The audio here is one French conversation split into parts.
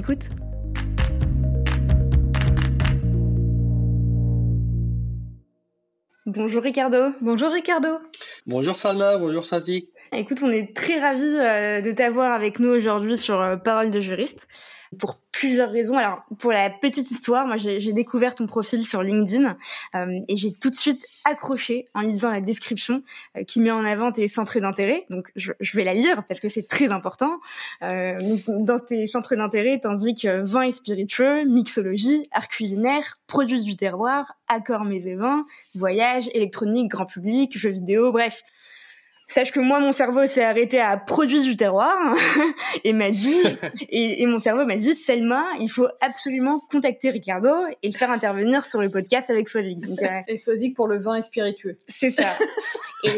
Écoute Bonjour Ricardo. Bonjour Ricardo. Bonjour Salma, bonjour Sazi. Écoute, on est très ravis euh, de t'avoir avec nous aujourd'hui sur euh, Parole de juriste pour plusieurs raisons. Alors, pour la petite histoire, moi, j'ai découvert ton profil sur LinkedIn euh, et j'ai tout de suite accroché en lisant la description euh, qui met en avant tes centres d'intérêt. Donc, je, je, vais la lire parce que c'est très important. Euh, dans tes centres d'intérêt, t'indiques vin et spiritueux, mixologie, art culinaire, produits du terroir, accords mets et vins, voyage, électronique, grand public, jeux vidéo, bref Sache que moi, mon cerveau s'est arrêté à produire du terroir et m'a dit, et, mon cerveau m'a dit, Selma, il faut absolument contacter Ricardo et le faire intervenir sur le podcast avec Swazik. Donc, euh, et Swazik pour le vin et spiritueux. C'est ça. Et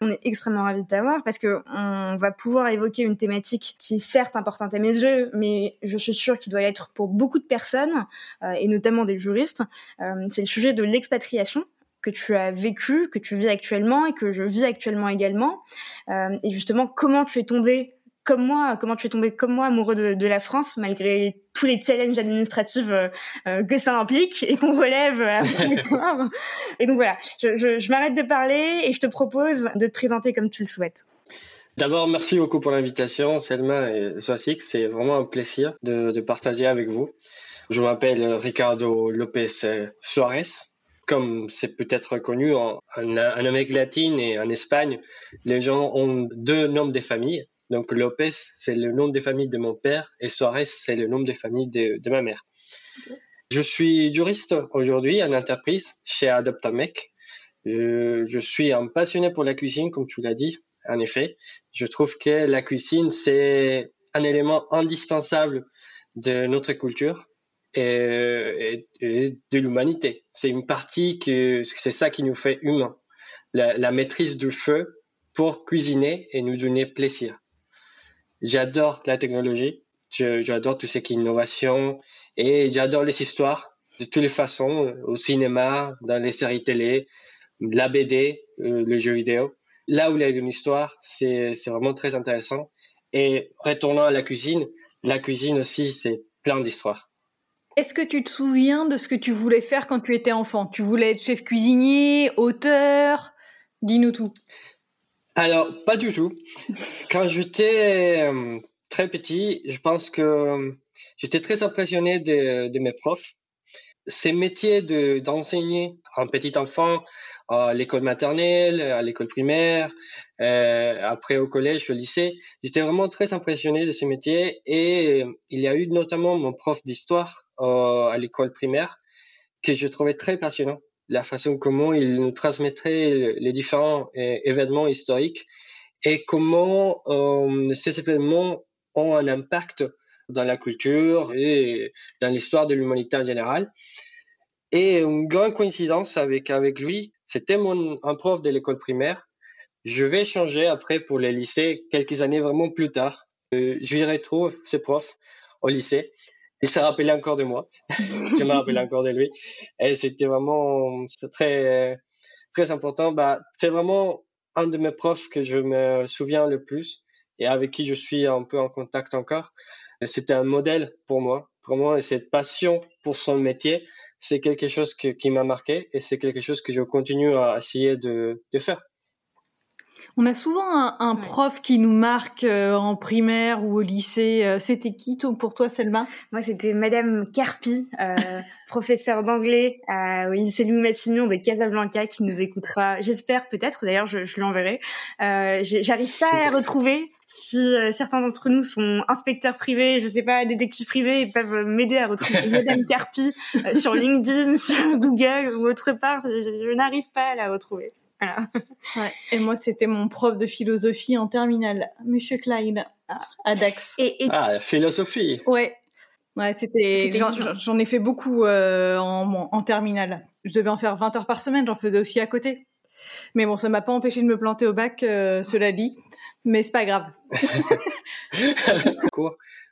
on est extrêmement ravis de t'avoir parce que on va pouvoir évoquer une thématique qui est certes importante à mes yeux, mais je suis sûre qu'il doit l'être pour beaucoup de personnes euh, et notamment des juristes. Euh, c'est le sujet de l'expatriation que tu as vécu, que tu vis actuellement et que je vis actuellement également. Euh, et justement, comment tu es tombé comme moi, comment tu es tombé comme moi amoureux de, de la France malgré tous les challenges administratifs euh, euh que ça implique et qu'on relève après toi. Et donc voilà, je, je, je m'arrête de parler et je te propose de te présenter comme tu le souhaites. D'abord, merci beaucoup pour l'invitation, Selma et Soasik. C'est vraiment un plaisir de, de partager avec vous. Je m'appelle Ricardo Lopez Suarez comme c'est peut-être connu en, en, Amérique latine et en Espagne, les gens ont deux noms de famille. Donc Lopez, c'est le nom de famille de mon père et Suarez, c'est le nom de famille de, de ma mère. Je suis juriste aujourd'hui en entreprise chez Adoptamec. Euh, je suis un passionné pour la cuisine, comme tu l'as dit. En effet, je trouve que la cuisine, c'est un élément indispensable de notre culture et, et, de l'humanité. C'est une partie que c'est ça qui nous fait humains. La, la, maîtrise du feu pour cuisiner et nous donner plaisir. J'adore la technologie, j'adore tout ce qui est innovation et j'adore les histoires de toutes les façons, au cinéma, dans les séries télé, la BD, euh, le jeu vidéo. Là où il y a une histoire, c'est vraiment très intéressant. Et retournant à la cuisine, la cuisine aussi, c'est plein d'histoires. Est-ce que tu te souviens de ce que tu voulais faire quand tu étais enfant? Tu voulais être chef cuisinier, auteur? Dis-nous tout. Alors, pas du tout. Quand j'étais euh, très petit, je pense que euh, j'étais très impressionné de, de, mes profs. Ces métiers d'enseigner un petit enfant à l'école maternelle, à l'école primaire, euh, après au collège, au lycée. J'étais vraiment très impressionné de ces métiers et euh, il y a eu notamment mon prof d'histoire euh, à l'école primaire que je trouvais très passionnant. La façon comment il nous transmettrait les différents événements historiques et comment ces événements ont un impact dans la culture et dans l'histoire de l'humanité en général. Et une grande coïncidence avec, avec lui, c'était mon, un prof de l'école primaire je vais changer après pour le lycée quelques années vraiment plus tard. Euh, je retrouve ce prof au lycée. Il s'est rappelé encore de moi. je me rappelle encore de lui. Et c'était vraiment très, très important. Bah, c'est vraiment un de mes profs que je me souviens le plus et avec qui je suis un peu en contact encore. C'était un modèle pour moi. Vraiment, et cette passion pour son métier, c'est quelque chose qui m'a marqué et c'est quelque chose que je continue à essayer de faire. On a souvent un, un prof qui nous marque euh, en primaire ou au lycée. Euh, c'était qui pour toi, Selma? Moi, c'était Madame Carpi, euh, professeure d'anglais au lycée Louis Massignon de Casablanca, qui nous écoutera. J'espère peut-être. D'ailleurs, je, je lui enverrai. J'arrive pas à la retrouver. Si certains d'entre nous sont inspecteurs privés, je sais pas, détectives privés, ils peuvent m'aider à retrouver Madame Carpi sur LinkedIn, sur Google ou autre part. je, je n'arrive pas à la retrouver. Ouais. Et moi, c'était mon prof de philosophie en terminale, Monsieur Klein, à Dax. Et, Ah, philosophie. Ouais. Ouais, c'était. J'en ai fait beaucoup euh, en, en terminale. Je devais en faire 20 heures par semaine. J'en faisais aussi à côté. Mais bon, ça m'a pas empêché de me planter au bac, euh, cela dit. Mais c'est pas grave.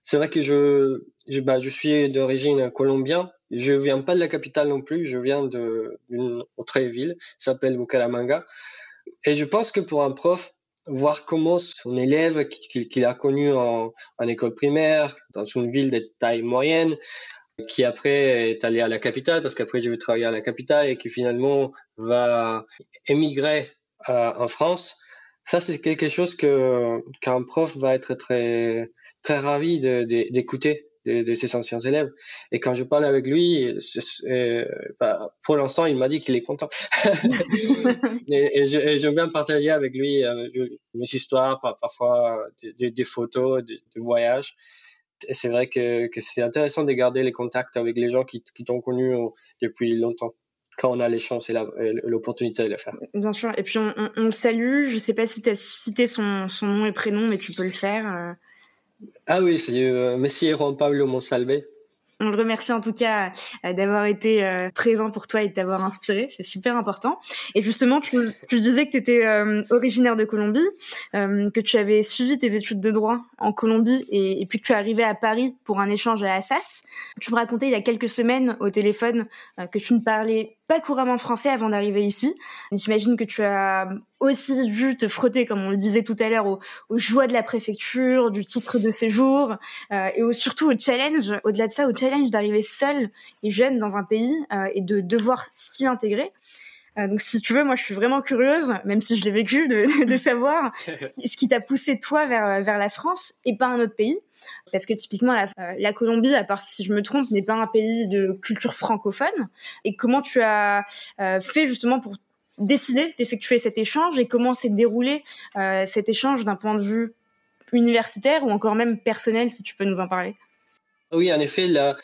c'est vrai que je, je, bah, je suis d'origine colombienne. Je viens pas de la capitale non plus. Je viens d'une autre ville, s'appelle Bucaramanga. Et je pense que pour un prof, voir comment son élève qu'il a connu en, école primaire, dans une ville de taille moyenne, qui après est allé à la capitale, parce qu'après je vais travailler à la capitale et qui finalement va émigrer euh, en France. Ça, c'est quelque chose que qu'un prof va être très très ravi d'écouter de, de, ses anciens élèves. Et quand je parle avec lui, bah, pour l'instant, il m'a dit qu'il est content. et, je, j'aime bien partager avec lui euh, mes histoires, parfois des, des photos de, de voyages. Et c'est vrai que, que c'est intéressant de garder les contacts avec les gens qui, qui t'ont connu euh, depuis longtemps quand on a les chances et l'opportunité de le faire. Bien sûr. Et puis on, on, le salue. Je sais pas si tu as cité son, son, nom et prénom, mais tu peux le faire. Euh. Ah oui, c'est euh, Messi Juan Pablo Monsalve. On le remercie en tout cas euh, d'avoir été euh, présent pour toi et de t'avoir inspiré. C'est super important. Et justement, tu, tu disais que tu étais originaire de Colombie, que tu avais suivi tes études de droit en Colombie et, et, puis que tu es arrivé à Paris pour un échange à Assas. Tu me racontais il y a quelques semaines au téléphone que tu ne parlais pas couramment français avant d'arriver ici. J'imagine que tu as aussi dû te frotter, comme on le disait tout à l'heure, aux, joies de la préfecture, du titre de séjour, euh, et surtout au challenge, au-delà de ça, au challenge d'arriver seul et jeune dans un pays euh, et de devoir s'y intégrer. Euh, donc si tu veux, moi je suis vraiment curieuse, même si je l'ai vécu, de, de savoir ce qui t'a poussé toi vers, vers la France et pas un autre pays. Parce que typiquement, la, euh, la, Colombie, à part si je me trompe, n'est pas un pays de culture francophone. Et comment tu as euh, fait justement pour décider d'effectuer cet échange et comment s'est déroulé euh, cet échange d'un point de vue universitaire ou encore même personnel, si tu peux nous en parler? Oui, en effet, la,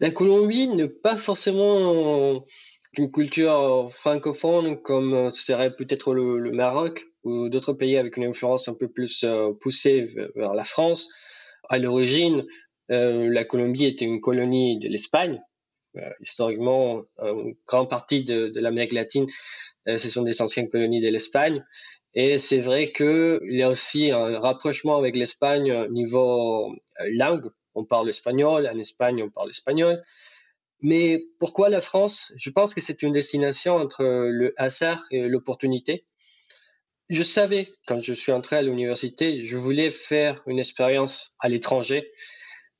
la Colombie n'est pas forcément une culture francophone comme serait peut-être le, Maroc ou d'autres pays avec une influence un peu plus poussée vers la France à l'origine, euh, la Colombie était une colonie de l'Espagne. Euh, historiquement, une grande partie de, l'Amérique latine, euh, ce sont des anciennes colonies de l'Espagne. Et c'est vrai qu'il y a aussi un rapprochement avec l'Espagne niveau langue. On parle espagnol, en Espagne on parle espagnol. Mais pourquoi la France? Je pense que c'est une destination entre le hasard et l'opportunité je savais quand je suis entré à l'université, je voulais faire une expérience à l'étranger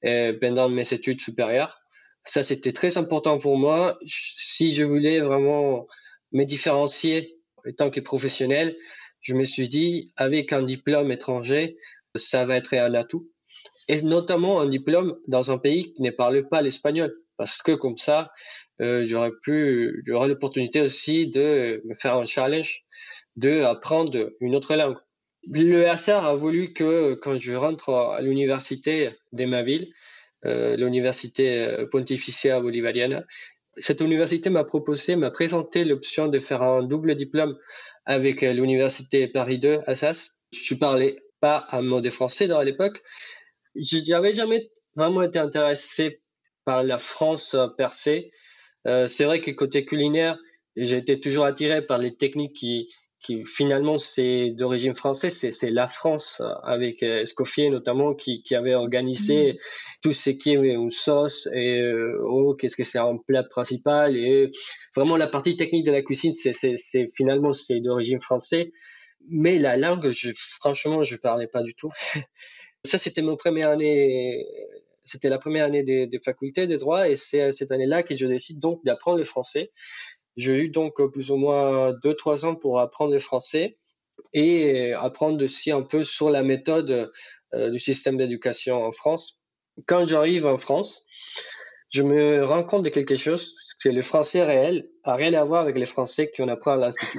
euh, pendant mes études supérieures. Ça, c'était très important pour moi. Si je voulais vraiment me différencier en tant que professionnel, je me suis dit, avec un diplôme étranger, ça va être un atout. Et notamment un diplôme dans un pays qui ne parle pas l'espagnol. Parce que comme ça, euh, j'aurais pu, j'aurais l'opportunité aussi de me faire un challenge de apprendre une autre langue. Le hasard a voulu que quand je rentre à l'université de ma ville, euh, l'université euh, Pontificia Bolivariana, cette université m'a proposé, m'a présenté l'option de faire un double diplôme avec l'université Paris 2 Assas. Je parlais pas un mot de français dans l'époque. Je n'avais jamais vraiment été intéressé par la France per se. Euh, c'est vrai que côté culinaire, j'ai été toujours attiré par les techniques qui, qui finalement c'est d'origine française, c'est la France avec euh, Escoffier notamment qui, qui avait organisé mm. tout ce qui est une sauce et euh, oh qu'est-ce que c'est un plat principal et vraiment la partie technique de la cuisine c'est c'est finalement c'est d'origine française mais la langue je, franchement je parlais pas du tout ça c'était mon première année c'était la première année des, des facultés de droit et c'est cette année-là que je décide donc d'apprendre le français j'ai eu donc euh, plus ou moins deux, trois ans pour apprendre le français et apprendre aussi un peu sur la méthode euh, du système d'éducation en France. Quand j'arrive en France, je me rends compte de quelque chose, que le français réel a rien à voir avec les français qu'on apprend à l'institut.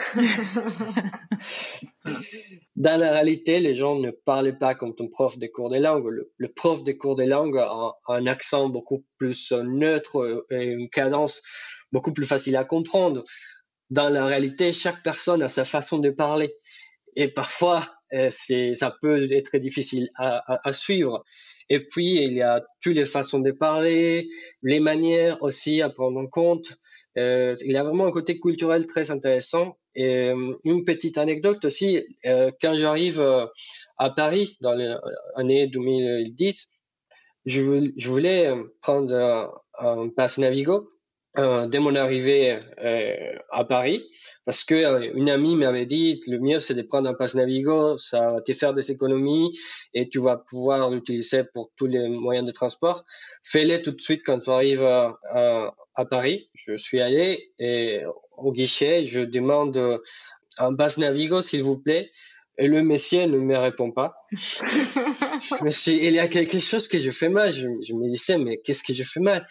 Dans la réalité, les gens ne parlaient pas comme ton prof des cours des langues. Le, prof des cours des langues a un accent beaucoup plus neutre et une cadence beaucoup plus facile à comprendre. dans la réalité, chaque personne a sa façon de parler. Et parfois, euh, c'est, ça peut être difficile à, suivre. Et puis, il y a toutes les façons de parler, les manières aussi à prendre en compte. Euh, il y a vraiment un côté culturel très intéressant. Et euh, une petite anecdote aussi, euh, quand j'arrive euh, à Paris dans l'année 2010, je, voulais prendre un, passe Navigo dès mon arrivée à Paris, parce que une amie m'avait dit le mieux c'est de prendre un pass Navigo, ça va te faire des économies et tu vas pouvoir l'utiliser pour tous les moyens de transport. Fais-le tout de suite quand tu arrives à, à, Paris. Je suis allé et au guichet, je demande un pass Navigo s'il vous plaît. Et le messier ne me répond pas. il y a quelque chose que je fais mal. Je, je me disais, mais qu'est-ce que je fais mal?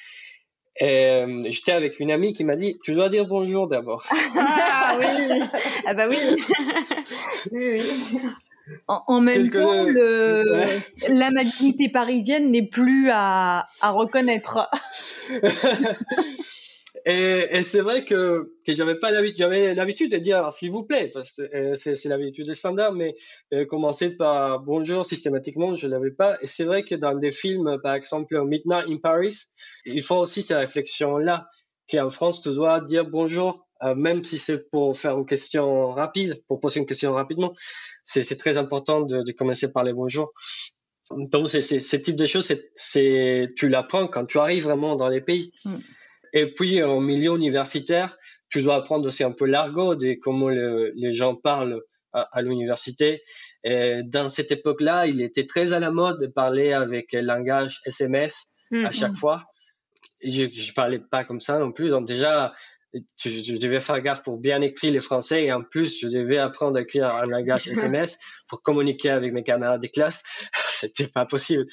Euh, j'étais avec une amie qui m'a dit Tu dois dire bonjour d'abord. ah oui Ah bah oui, oui, En, même temps, le, la malignité parisienne n'est plus à, à reconnaître. Et, c'est vrai que, j'avais pas l'habitude, de dire s'il vous plaît, parce que euh, c'est, l'habitude standard, mais euh, commencer par bonjour systématiquement, je l'avais pas. Et c'est vrai que dans des films, par exemple Midnight in Paris, il faut aussi ces réflexions-là, qu'en France, tu dois dire bonjour, euh, même si c'est pour faire une question rapide, pour poser une question rapidement. C'est, très important de, commencer par les bonjours. Donc, ce type de choses, c'est, tu l'apprends quand tu arrives vraiment dans les pays. Mm. Et puis, en milieu universitaire, tu dois apprendre aussi un peu l'argot de comment les gens parlent à, l'université. Dans cette époque-là, il était très à la mode de parler avec le langage SMS à chaque mm-hmm. fois. je, je parlais pas comme ça non plus. Donc déjà, je, devais faire gaffe pour bien écrire les français et en plus, je devais apprendre à écrire un langage SMS pour communiquer avec mes camarades de classe. C'était pas possible.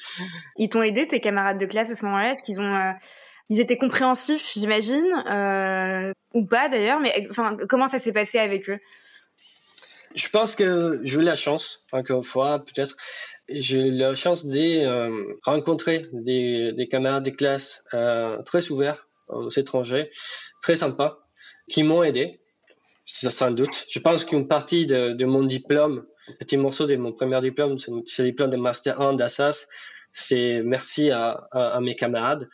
Ils t'ont aidé, tes camarades de classe à ce moment-là? Est-ce qu'ils ont euh, ils étaient compréhensifs, j'imagine, euh, ou pas d'ailleurs, mais enfin, comment ça s'est passé avec eux? Je pense que j'ai eu la chance, encore une fois, peut-être, j'ai eu la chance de euh, rencontrer des, des, camarades de classe euh, très ouverts aux étrangers, très sympas, qui m'ont aidé, sans doute. Je pense qu'une partie de, de, mon diplôme, un petit morceau de mon premier diplôme, c'est le diplôme de Master 1 d'Assas, c'est merci à, à, mes camarades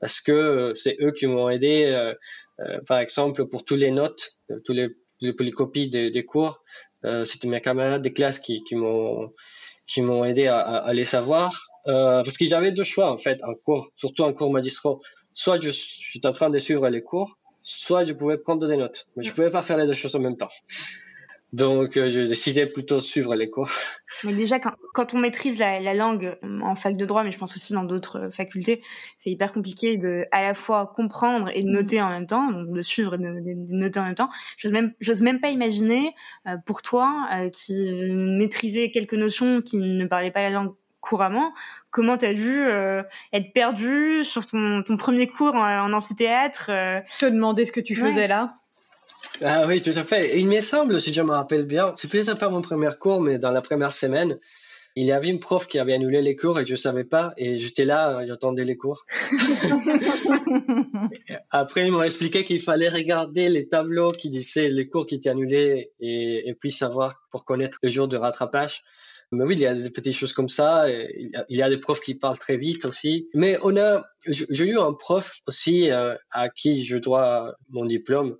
parce que euh, c'est eux qui m'ont aidé, euh, euh, par exemple, pour tous les notes, tous les, les, copies des, cours. C'était mes camarades de classe qui, qui m'ont qui m'ont aidé à, à, les savoir. parce que j'avais deux choix en fait en cours, surtout en cours magistraux. Soit je suis en train de suivre les cours, soit je pouvais prendre des notes. Mais je pouvais pas faire les deux choses en même temps. Donc, euh, j'ai décidé plutôt de suivre les cours. Mais déjà, quand, quand on maîtrise la, la, langue en fac de droit, mais je pense aussi dans d'autres euh, facultés, c'est hyper compliqué de à la fois comprendre et de noter en même temps, donc de suivre et de, de, noter en même temps. J'ose même, j'ose même pas imaginer euh, pour toi qui maîtrisais quelques notions, qui ne parlait pas la langue couramment, comment tu as dû être perdu sur ton, ton premier cours en, amphithéâtre. Te demander ce que tu faisais là. Ah oui, tout à fait. il me semble, si je me rappelle bien, c'est peut-être pas mon premier cours, mais dans la première semaine, il y avait une prof qui avait annulé les cours et je savais pas et j'étais là, j'attendais les cours. Après, ils m'ont expliqué qu'il fallait regarder les tableaux qui disaient les cours qui étaient annulés et, et puis savoir pour connaître le jour de rattrapage. Mais oui, il y a des petites choses comme ça. il, y a, des profs qui parlent très vite aussi. Mais on a, j'ai eu un prof aussi euh, à qui je dois mon diplôme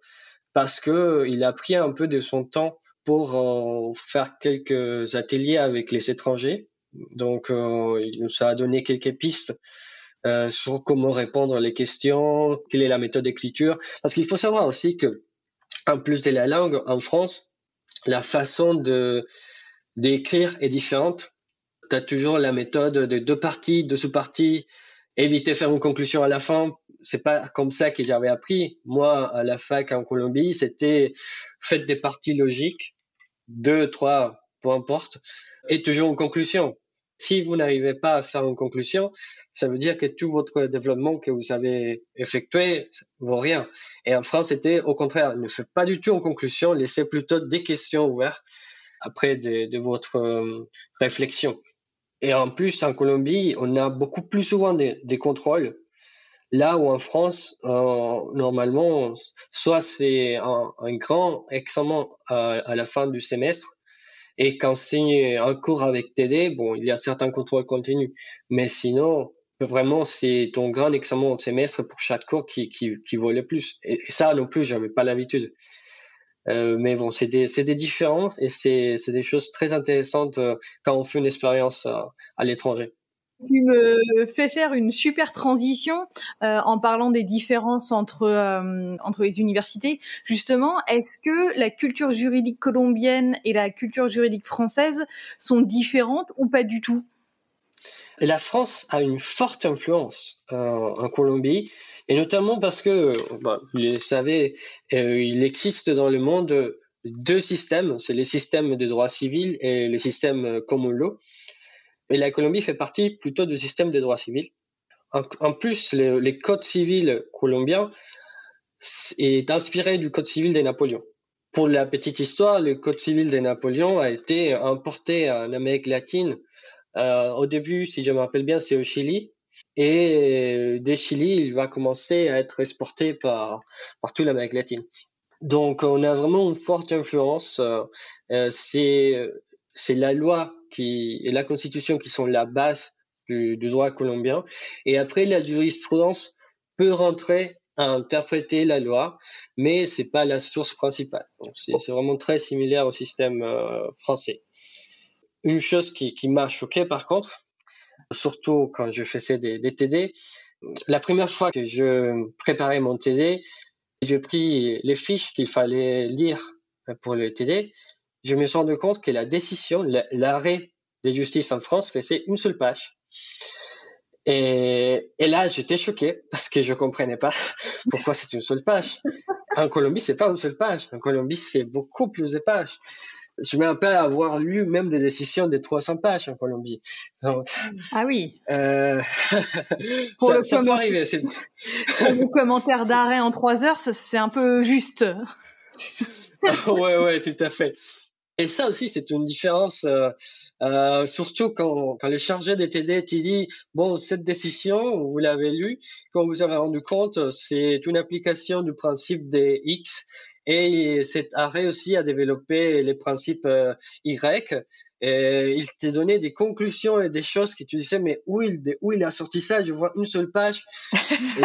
parce que il a pris un peu de son temps pour euh, faire quelques ateliers avec les étrangers. Donc, euh, il nous a donné quelques pistes euh, sur comment répondre les questions, quelle est la méthode d'écriture. Parce qu'il faut savoir aussi que, en plus de la langue, en France, la façon de d'écrire est différente. Tu as toujours la méthode de deux parties, de sous-parties, éviter de faire une conclusion à la fin c'est pas comme ça que j'avais appris. Moi, à la fac en Colombie, c'était faites des parties logiques, deux, trois, peu importe, et toujours une conclusion. Si vous n'arrivez pas à faire une conclusion, ça veut dire que tout votre développement que vous avez effectué vaut rien. Et en France, c'était au contraire, ne faites pas du tout une conclusion, laissez plutôt des questions ouvertes après de, votre euh, réflexion. Et en plus, en Colombie, on a beaucoup plus souvent des contrôles Là où en France, euh, normalement, soit c'est un, grand examen à, la fin du semestre, et quand c'est un cours avec TD, bon, il y a certains contrôles continus, mais sinon, vraiment, c'est ton grand examen au semestre pour chaque cours qui, qui, vaut le plus. Et, ça non plus, j'avais pas l'habitude. Euh, mais bon, c'est des, des différences et c'est des choses très intéressantes euh, quand on fait une expérience à l'étranger. Tu me fais faire une super transition euh, en parlant des différences entre euh, entre les universités. Justement, est-ce que la culture juridique colombienne et la culture juridique française sont différentes ou pas du tout? La France a une forte influence euh, en Colombie, et notamment parce que, vous le savez, il existe dans le monde deux systèmes, c'est les systèmes de droit civil et les systèmes common law. Et la Colombie fait partie plutôt du système des droits civils. En, plus, les, codes civils colombiens est inspiré du code civil des Napoléons. Pour la petite histoire, le code civil des Napoléons a été importé en Amérique latine. Euh, au début, si je me rappelle bien, c'est au Chili. Et des Chili, il va commencer à être exporté par, par toute l'Amérique latine. Donc, on a vraiment une forte influence. Euh, euh c'est la loi et la constitution qui sont la base du, droit colombien. Et après, la jurisprudence peut rentrer à interpréter la loi, mais c'est pas la source principale. C'est vraiment très similaire au système euh, français. Une chose qui, qui m'a choqué par contre, surtout quand je faisais des TD, la première fois que je préparais mon TD, j'ai pris les fiches qu'il fallait lire pour le TD je me suis rendu compte que la décision, l'arrêt de justice en France faisait une seule page. Et, là, j'étais choqué parce que je comprenais pas pourquoi c'est une seule page. En Colombie, c'est pas une seule page. En Colombie, c'est beaucoup plus de pages. Je me rappelle avoir lu même des décisions de 300 pages en Colombie. ah oui. Euh, Pour le ça peut arriver. le commentaire d'arrêt en 3 heures, c'est un peu juste. ouais, ouais, tout à fait. Et ça aussi, c'est une différence, euh, euh, surtout quand, quand le chargé des TD te dit, bon, cette décision, vous l'avez lu, quand vous avez rendu compte, c'est une application du principe des X, et cet arrêt aussi a développé les principes euh, Y, et il t'a donné des conclusions et des choses que tu disais, mais où il, où il a sorti ça? Je vois une seule page.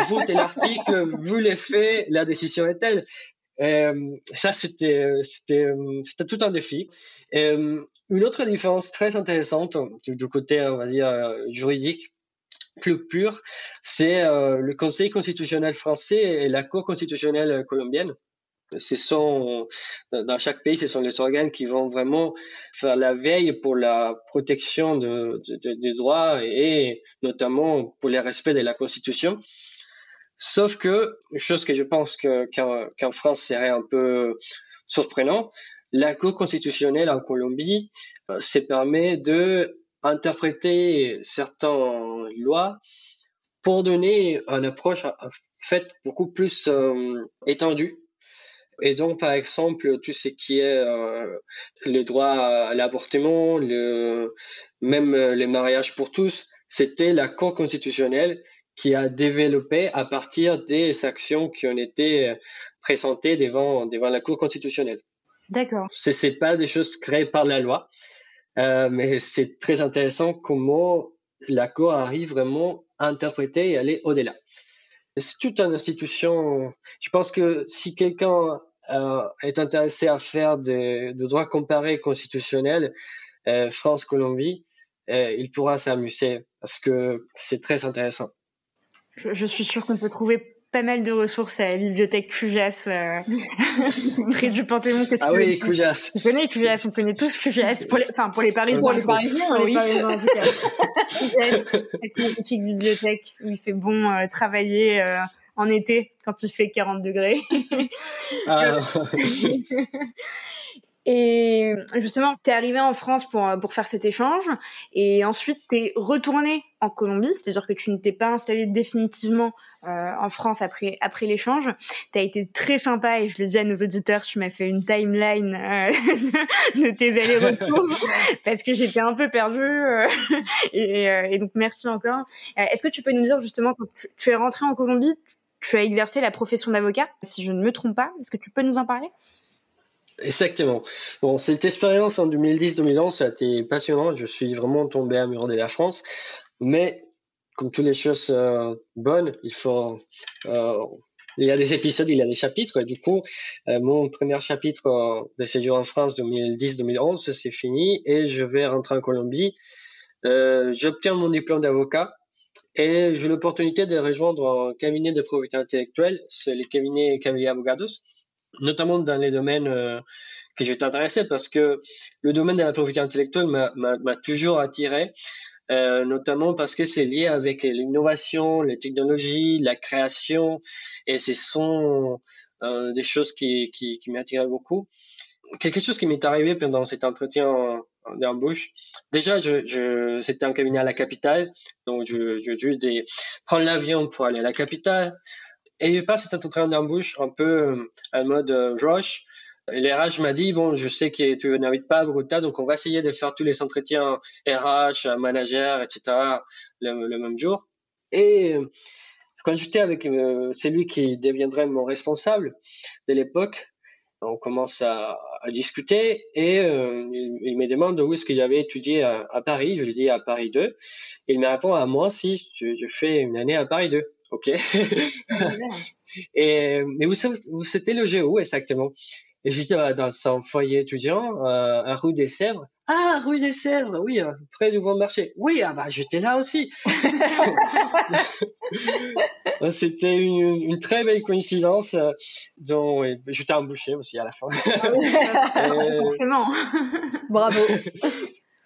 Vous, l'article, vu les faits, la décision est telle. Euh, ça, c'était, tout un défi. Euh, une autre différence très intéressante du, côté, on va dire, juridique, plus pur, c'est euh, le Conseil constitutionnel français et la Cour constitutionnelle colombienne. Ce dans chaque pays, ce sont les organes qui vont vraiment faire la veille pour la protection de, de, des droits et notamment pour le respect de la Constitution. Sauf que, chose que je pense qu'en France serait un peu surprenant, la Cour constitutionnelle en Colombie euh, se permet de interpréter certaines lois pour donner une approche en fait beaucoup plus euh, étendue. Et donc, par exemple, tout ce qui est euh, le droit à l'avortement, le, même les mariages pour tous, c'était la Cour constitutionnelle qui a développé à partir des actions qui ont été euh, présentées devant, devant la Cour constitutionnelle. D'accord. Ce n'est pas des choses créées par la loi, euh, mais c'est très intéressant comment la Cour arrive vraiment à interpréter et aller au-delà. C'est toute une institution. Je pense que si quelqu'un euh, est intéressé à faire de, de droit comparé constitutionnel, euh, France-Colombie, euh, il pourra s'amuser parce que c'est très intéressant. Je, suis sûre qu'on peut trouver pas mal de ressources à la bibliothèque Cujas euh, près du Panthéon. Que ah oui, Cujas. On connaît Cujas, on connaît tous Cujas, pour les, enfin pour les Parisiens. Pour les Parisiens, oui. Les Parisiens, en tout cas. Cette magnifique bibliothèque où il fait bon euh, travailler euh, en été quand il fait 40 degrés. ah. Et justement, tu es arrivé en France pour, pour faire cet échange et ensuite tu es retourné en Colombie, c'est-à-dire que tu ne t'es pas installé définitivement en France après après l'échange. Tu as été très sympa et je le dis à nos auditeurs, tu m'as fait une timeline de tes allers-retours parce que j'étais un peu perdue et, et, donc merci encore. Est-ce que tu peux nous dire justement quand tu es rentré en Colombie, tu as exercé la profession d'avocat, si je ne me trompe pas. Est-ce que tu peux nous en parler? Exactement. Bon, cette expérience en 2010-2011, ça a été passionnant. Je suis vraiment tombé amoureux de la France. Mais, comme toutes les choses euh, bonnes, il faut. Euh, il y a des épisodes, il y a des chapitres. du coup, euh, mon premier chapitre de séjour en France 2010-2011, c'est fini et je vais rentrer en Colombie. J'obtiens mon diplôme d'avocat et j'ai l'opportunité de rejoindre un cabinet de probité intellectuelle, c'est le cabinet Cavillier Abogados, notamment dans les domaines euh, que j'étais intéressé parce que le domaine de la probité intellectuelle m'a toujours attiré, euh, notamment parce que c'est lié avec l'innovation, les technologies, la création, et ce sont euh, des choses qui, qui, qui m'attiraient beaucoup. Quelque chose qui m'est arrivé pendant cet entretien d'embauche. Déjà, je, je, c'était un cabinet à la capitale, donc je, je juste des, prendre l'avion pour aller à la capitale. Et je passe cet entretien d'embauche un peu euh, en mode euh, rush. Et l'RH m'a dit, bon, je sais que tu n'habites pas à Bogota, donc on va essayer de faire tous les entretiens RH, manager, etc. le, même jour. Et euh, quand j'étais avec celui qui deviendrait mon responsable de l'époque, on commence à, discuter et euh, il, me demande où est-ce que j'avais étudié à, Paris. Je lui dis à Paris 2. Il me répond à moi si je, fais une année à Paris 2. Ok. et mais vous, vous c'était logé où exactement? Et j'étais dans un foyer étudiant euh, à rue des Sèvres. Ah, rue des Sèvres, oui, euh, près du Bon Marché. Oui, ah bah j'étais là aussi. C'était une, une, très belle coïncidence euh, dont j'étais embauché aussi à la fin. Ah Forcément. Bravo.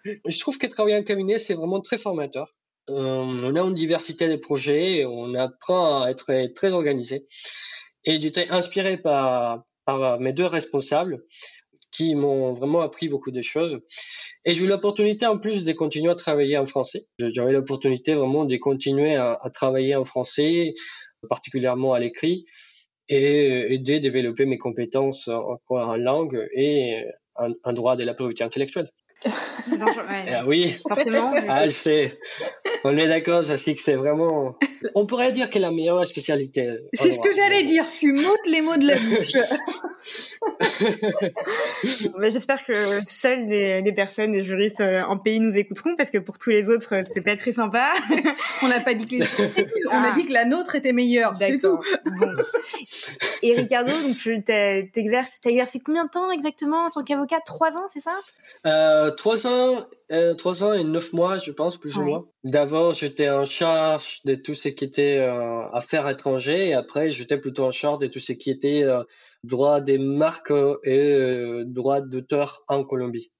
Je trouve que travailler en cabinet, c'est vraiment très formateur. On a une diversité de projets, on apprend à être très organisé. Et j'étais inspiré par, par mes deux responsables qui m'ont vraiment appris beaucoup de choses. Et j'ai eu l'opportunité en plus de continuer à travailler en français. J'avais l'opportunité vraiment de continuer à, travailler en français, particulièrement à l'écrit, et aider à développer mes compétences en, en langue et en, droit de la propriété intellectuelle. Ah oui, forcément. Ah, je sais. On est d'accord, ça que c'est vraiment. On pourrait dire que la meilleure spécialité. C'est ce que j'allais dire. Tu m'ôtes les mots de la bouche. J'espère que seules des, personnes, des juristes euh, en pays nous écouteront, parce que pour tous les autres, euh, c'est pas très sympa. On n'a pas dit que les... on a dit que la nôtre était meilleure, c'est tout. Et Ricardo, donc tu t'exerces, t'as exercé combien de temps exactement en tant qu'avocat? Trois ans, c'est ça? Euh, Trois ans, trois ans et neuf mois, je pense, plus ou moins. D'abord, j'étais en charge de tout ce qui était affaires étrangères, et après, j'étais plutôt en charge de tout ce qui était droit des marques et euh, droit d'auteur en Colombie.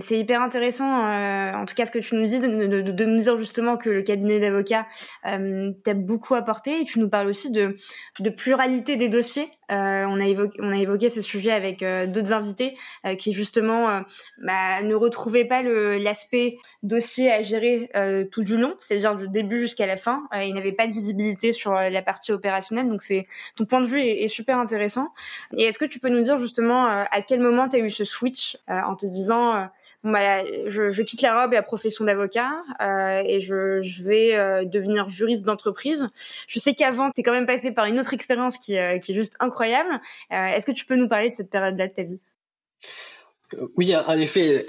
C'est hyper intéressant, euh, en tout cas ce que tu nous dis, de, nous dire justement que le cabinet d'avocats euh, t'a beaucoup apporté et tu nous parles aussi de, de pluralité des dossiers. Euh, on, a évoqué, on a évoqué ce sujet avec euh, d'autres invités euh, qui justement bah, ne retrouvaient pas l'aspect dossier à gérer tout du long, c'est-à-dire du début jusqu'à la fin. ils n'avaient pas de visibilité sur la partie opérationnelle, donc c'est ton point de vue est, super intéressant. Et est-ce que tu peux nous dire justement à quel moment tu as eu ce switch en te disant bah, je, quitte la robe et la profession d'avocat et je, je vais devenir juriste d'entreprise. Je sais qu'avant, tu es quand même passé par une autre expérience qui, qui est juste incroyable Euh, est-ce que tu peux nous parler de cette période-là de ta vie? Euh, Oui, en effet,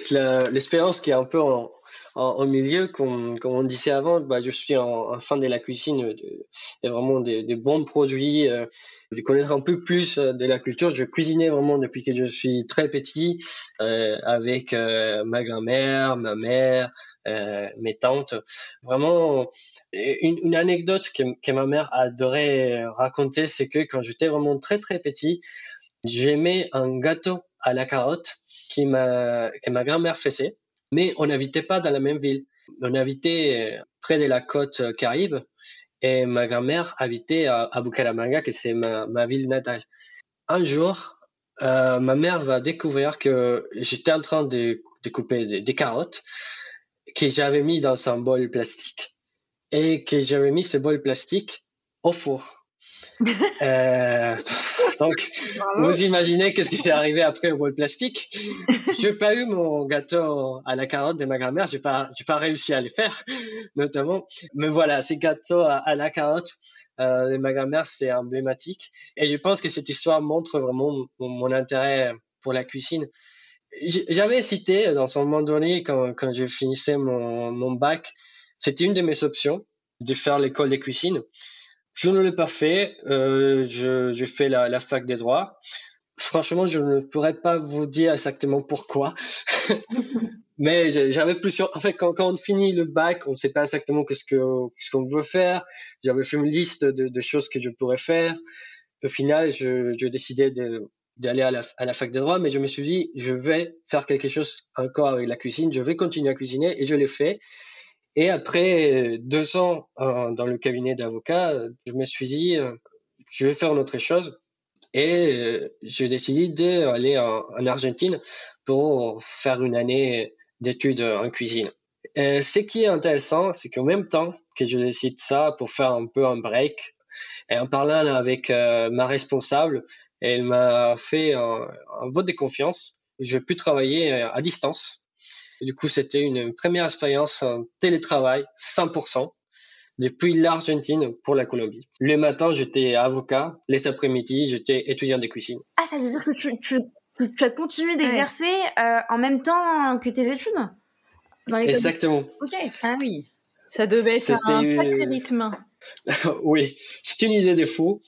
l'expérience qui est un peu en, milieu, comme, on disait avant, bah, je suis en, fin de la cuisine, de, vraiment des, bons produits, euh, de connaître un peu plus de la culture. Je cuisinais vraiment depuis que je suis très petit, avec ma grand-mère, ma mère, mes tantes. Vraiment, une, anecdote que, ma mère adorait raconter, c'est que quand j'étais vraiment très très petit, j'aimais un gâteau à la carotte qui ma, que ma grand-mère faisait, mais on n'habitait pas dans la même ville. On habitait près de la côte Caraïbe et ma grand-mère habitait à, à Bucaramanga, que c'est ma, ma, ville natale. Un jour, euh, ma mère va découvrir que j'étais en train de, de couper des, des carottes que j'avais mis dans un bol plastique et que j'avais mis ce bol plastique au four. Euh, donc, vous imaginez qu'est-ce qui s'est arrivé après au bol plastique. J'ai pas eu mon gâteau à la carotte de ma grand-mère. J'ai pas, j'ai pas réussi à les faire, notamment. Mais voilà, ces gâteaux à, la carotte euh, de ma grand-mère, c'est emblématique. Et je pense que cette histoire montre vraiment mon, intérêt pour la cuisine. J'avais cité dans un moment donné, quand, quand je finissais mon, mon bac, c'était une de mes options de faire l'école de cuisine. Je ne l'ai pas fait. Euh, je, fais la, fac des droits. Franchement, je ne pourrais pas vous dire exactement pourquoi. Mais j'avais plus sûr. En fait, quand, on finit le bac, on ne sait pas exactement que ce qu'on veut faire. J'avais fait une liste de, choses que je pourrais faire. Au final, je, je décidais de d'aller à la fac des droits, mais je me suis dit, je vais faire quelque chose encore avec la cuisine, je vais continuer à cuisiner, et je l'ai fait. Et après deux ans euh, dans le cabinet d'avocat, je me suis dit, euh, je vais faire une autre chose. Et euh, j'ai décidé d'aller en, en, Argentine pour faire une année d'études en cuisine. Ce qui est intéressant, c'est qu'en même temps que je décide ça pour faire un peu un break, et en parlant avec ma responsable, elle m'a fait un, un vote de confiance. Je pu travailler à distance du coup, c'était une première expérience en télétravail 100% depuis l'Argentine pour la Colombie. Le matin, j'étais avocat. Les après-midi, j'étais étudiant de cuisine. Ah, ça veut dire que tu, tu, tu as continué d'exercer euh, en même temps que tes études dans Exactement. Ok. Ah oui. Ça devait être un sacré rythme. oui, c'est une idée de fou.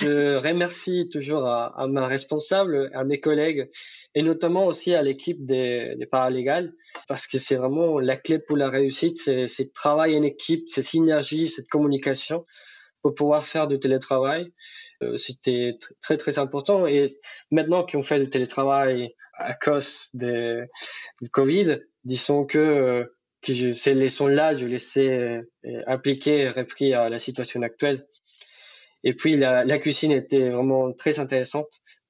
Je remercie toujours à, ma responsable, à mes collègues et notamment aussi à l'équipe des, des paralégales parce que c'est vraiment la clé pour la réussite, c'est, c'est travail en équipe, c'est synergie, cette communication pour pouvoir faire du télétravail. Euh, c'était très très important et maintenant qu'on fait du télétravail à cause de, du Covid, disons que euh, que je, ces leçons-là, je les ai euh, appliquées, repris à la situation actuelle. Et puis la, la cuisine était vraiment très intéressante.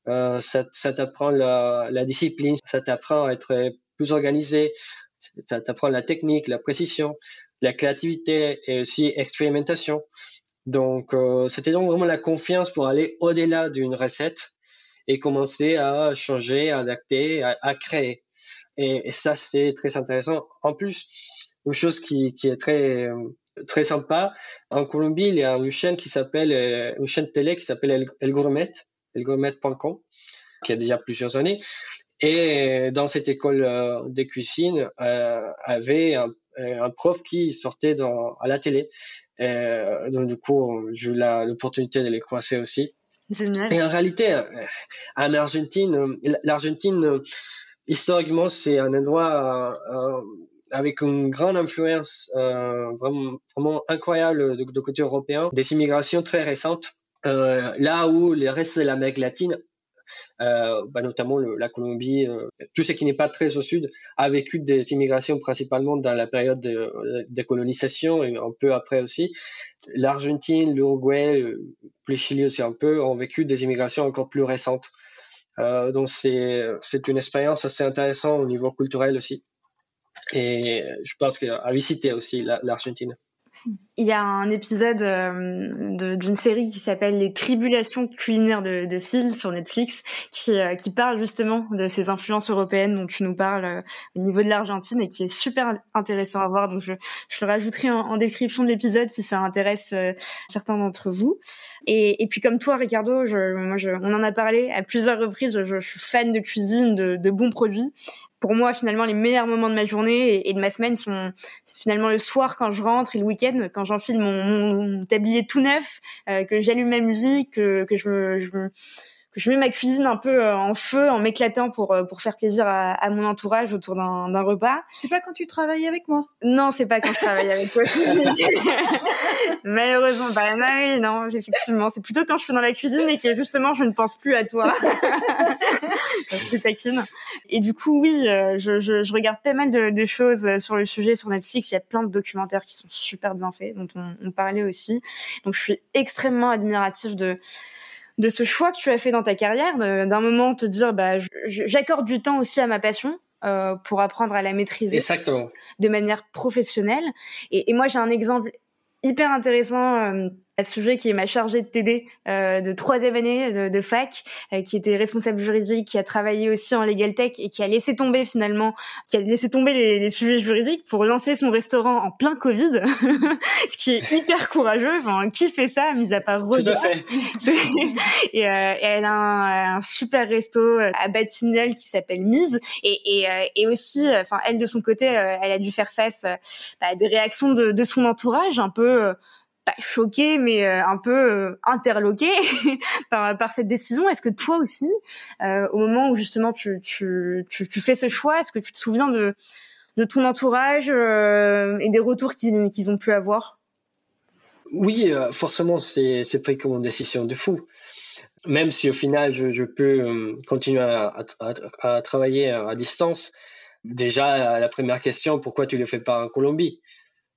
Euh, ça, ça t'apprend la, la, discipline, ça t'apprend à être plus organisé, ça t'apprend la technique, la précision, la créativité et aussi expérimentation. Donc euh, c'était donc vraiment la confiance pour aller au-delà d'une recette et commencer à changer, à adapter, à, à créer. Et, ça c'est très intéressant. En plus, une chose qui, qui est très très sympa. En Colombie, il y a une chaîne qui s'appelle, euh, une chaîne télé qui s'appelle El, El Gourmet, elgourmet.com, qui a déjà plusieurs années. Et dans cette école euh, de cuisine, euh, avait un, un, prof qui sortait dans, à la télé. Euh, donc du coup, j'ai eu l'opportunité de les croiser aussi. Génial. Et en réalité, en Argentine, l'Argentine, historiquement, c'est un endroit avec une grande influence euh, vraiment, incroyable de, côté européen, des immigrations très récentes, euh, là où le reste de l'Amérique latine, euh, bah notamment la Colombie, euh, tout ce qui n'est pas très au sud, a vécu des immigrations principalement dans la période de, de colonisation et un peu après aussi. L'Argentine, l'Uruguay, le Chili aussi un peu, ont vécu des immigrations encore plus récentes. Euh, donc c'est une expérience assez intéressante au niveau culturel aussi. Et je pense qu'à visiter aussi l'Argentine. Il y a un épisode euh, d'une série qui s'appelle Les Tribulations culinaires de, Phil sur Netflix, qui, euh, qui parle justement de ces influences européennes dont tu nous parles euh, au niveau de l'Argentine et qui est super intéressant à voir. Donc je, je le rajouterai en, description de l'épisode si ça intéresse certains d'entre vous. Et, puis comme toi, Ricardo, moi, on en a parlé à plusieurs reprises. Je, suis fan de cuisine, de bons produits pour moi, finalement, les meilleurs moments de ma journée et, de ma semaine sont finalement le soir quand je rentre et le week-end quand j'enfile mon, tablier tout neuf, euh, que j'allume ma musique, que, que je, je, que je mets ma cuisine un peu euh, en feu, en m'éclatant pour euh, pour faire plaisir à, à mon entourage autour d'un repas. C'est pas quand tu travailles avec moi Non, c'est pas quand je travaille avec toi. Malheureusement, bah non, oui, non, effectivement, c'est plutôt quand je suis dans la cuisine et que justement je ne pense plus à toi. je taquine. Et du coup, oui, euh, je, je, je regarde pas mal de, de, choses sur le sujet sur Netflix. Il y a plein de documentaires qui sont super bien faits, dont on, on parlait aussi. Donc, je suis extrêmement admirative de de ce choix que tu as fait dans ta carrière, d'un moment te dire bah j'accorde du temps aussi à ma passion euh, pour apprendre à la maîtriser Exactement. de manière professionnelle. Et, et moi j'ai un exemple hyper intéressant euh, à ce sujet qui ma chargée de TD euh, de troisième année de, de fac, euh, qui était responsable juridique, qui a travaillé aussi en legal tech et qui a laissé tomber finalement, qui a laissé tomber les, les sujets juridiques pour lancer son restaurant en plein Covid, ce qui est hyper courageux. Enfin, qui fait ça, mis à part Tout à fait. et, euh, et, elle a un, un, super resto à Batignolles qui s'appelle Mise et, et, euh, et aussi, enfin elle de son côté, elle a dû faire face bah, à des réactions de, de son entourage un peu pas choqué, mais euh, un peu euh, interloqué par, cette décision. Est-ce que toi aussi, euh, au moment où justement tu, fais ce choix, est-ce que tu te souviens de, ton entourage et des retours qu'ils ont pu avoir? Oui, forcément, c'est pris comme une décision de fou. Même si au final, je, peux continuer à, à, travailler à distance. Déjà, la première question, pourquoi tu ne le fais pas en Colombie?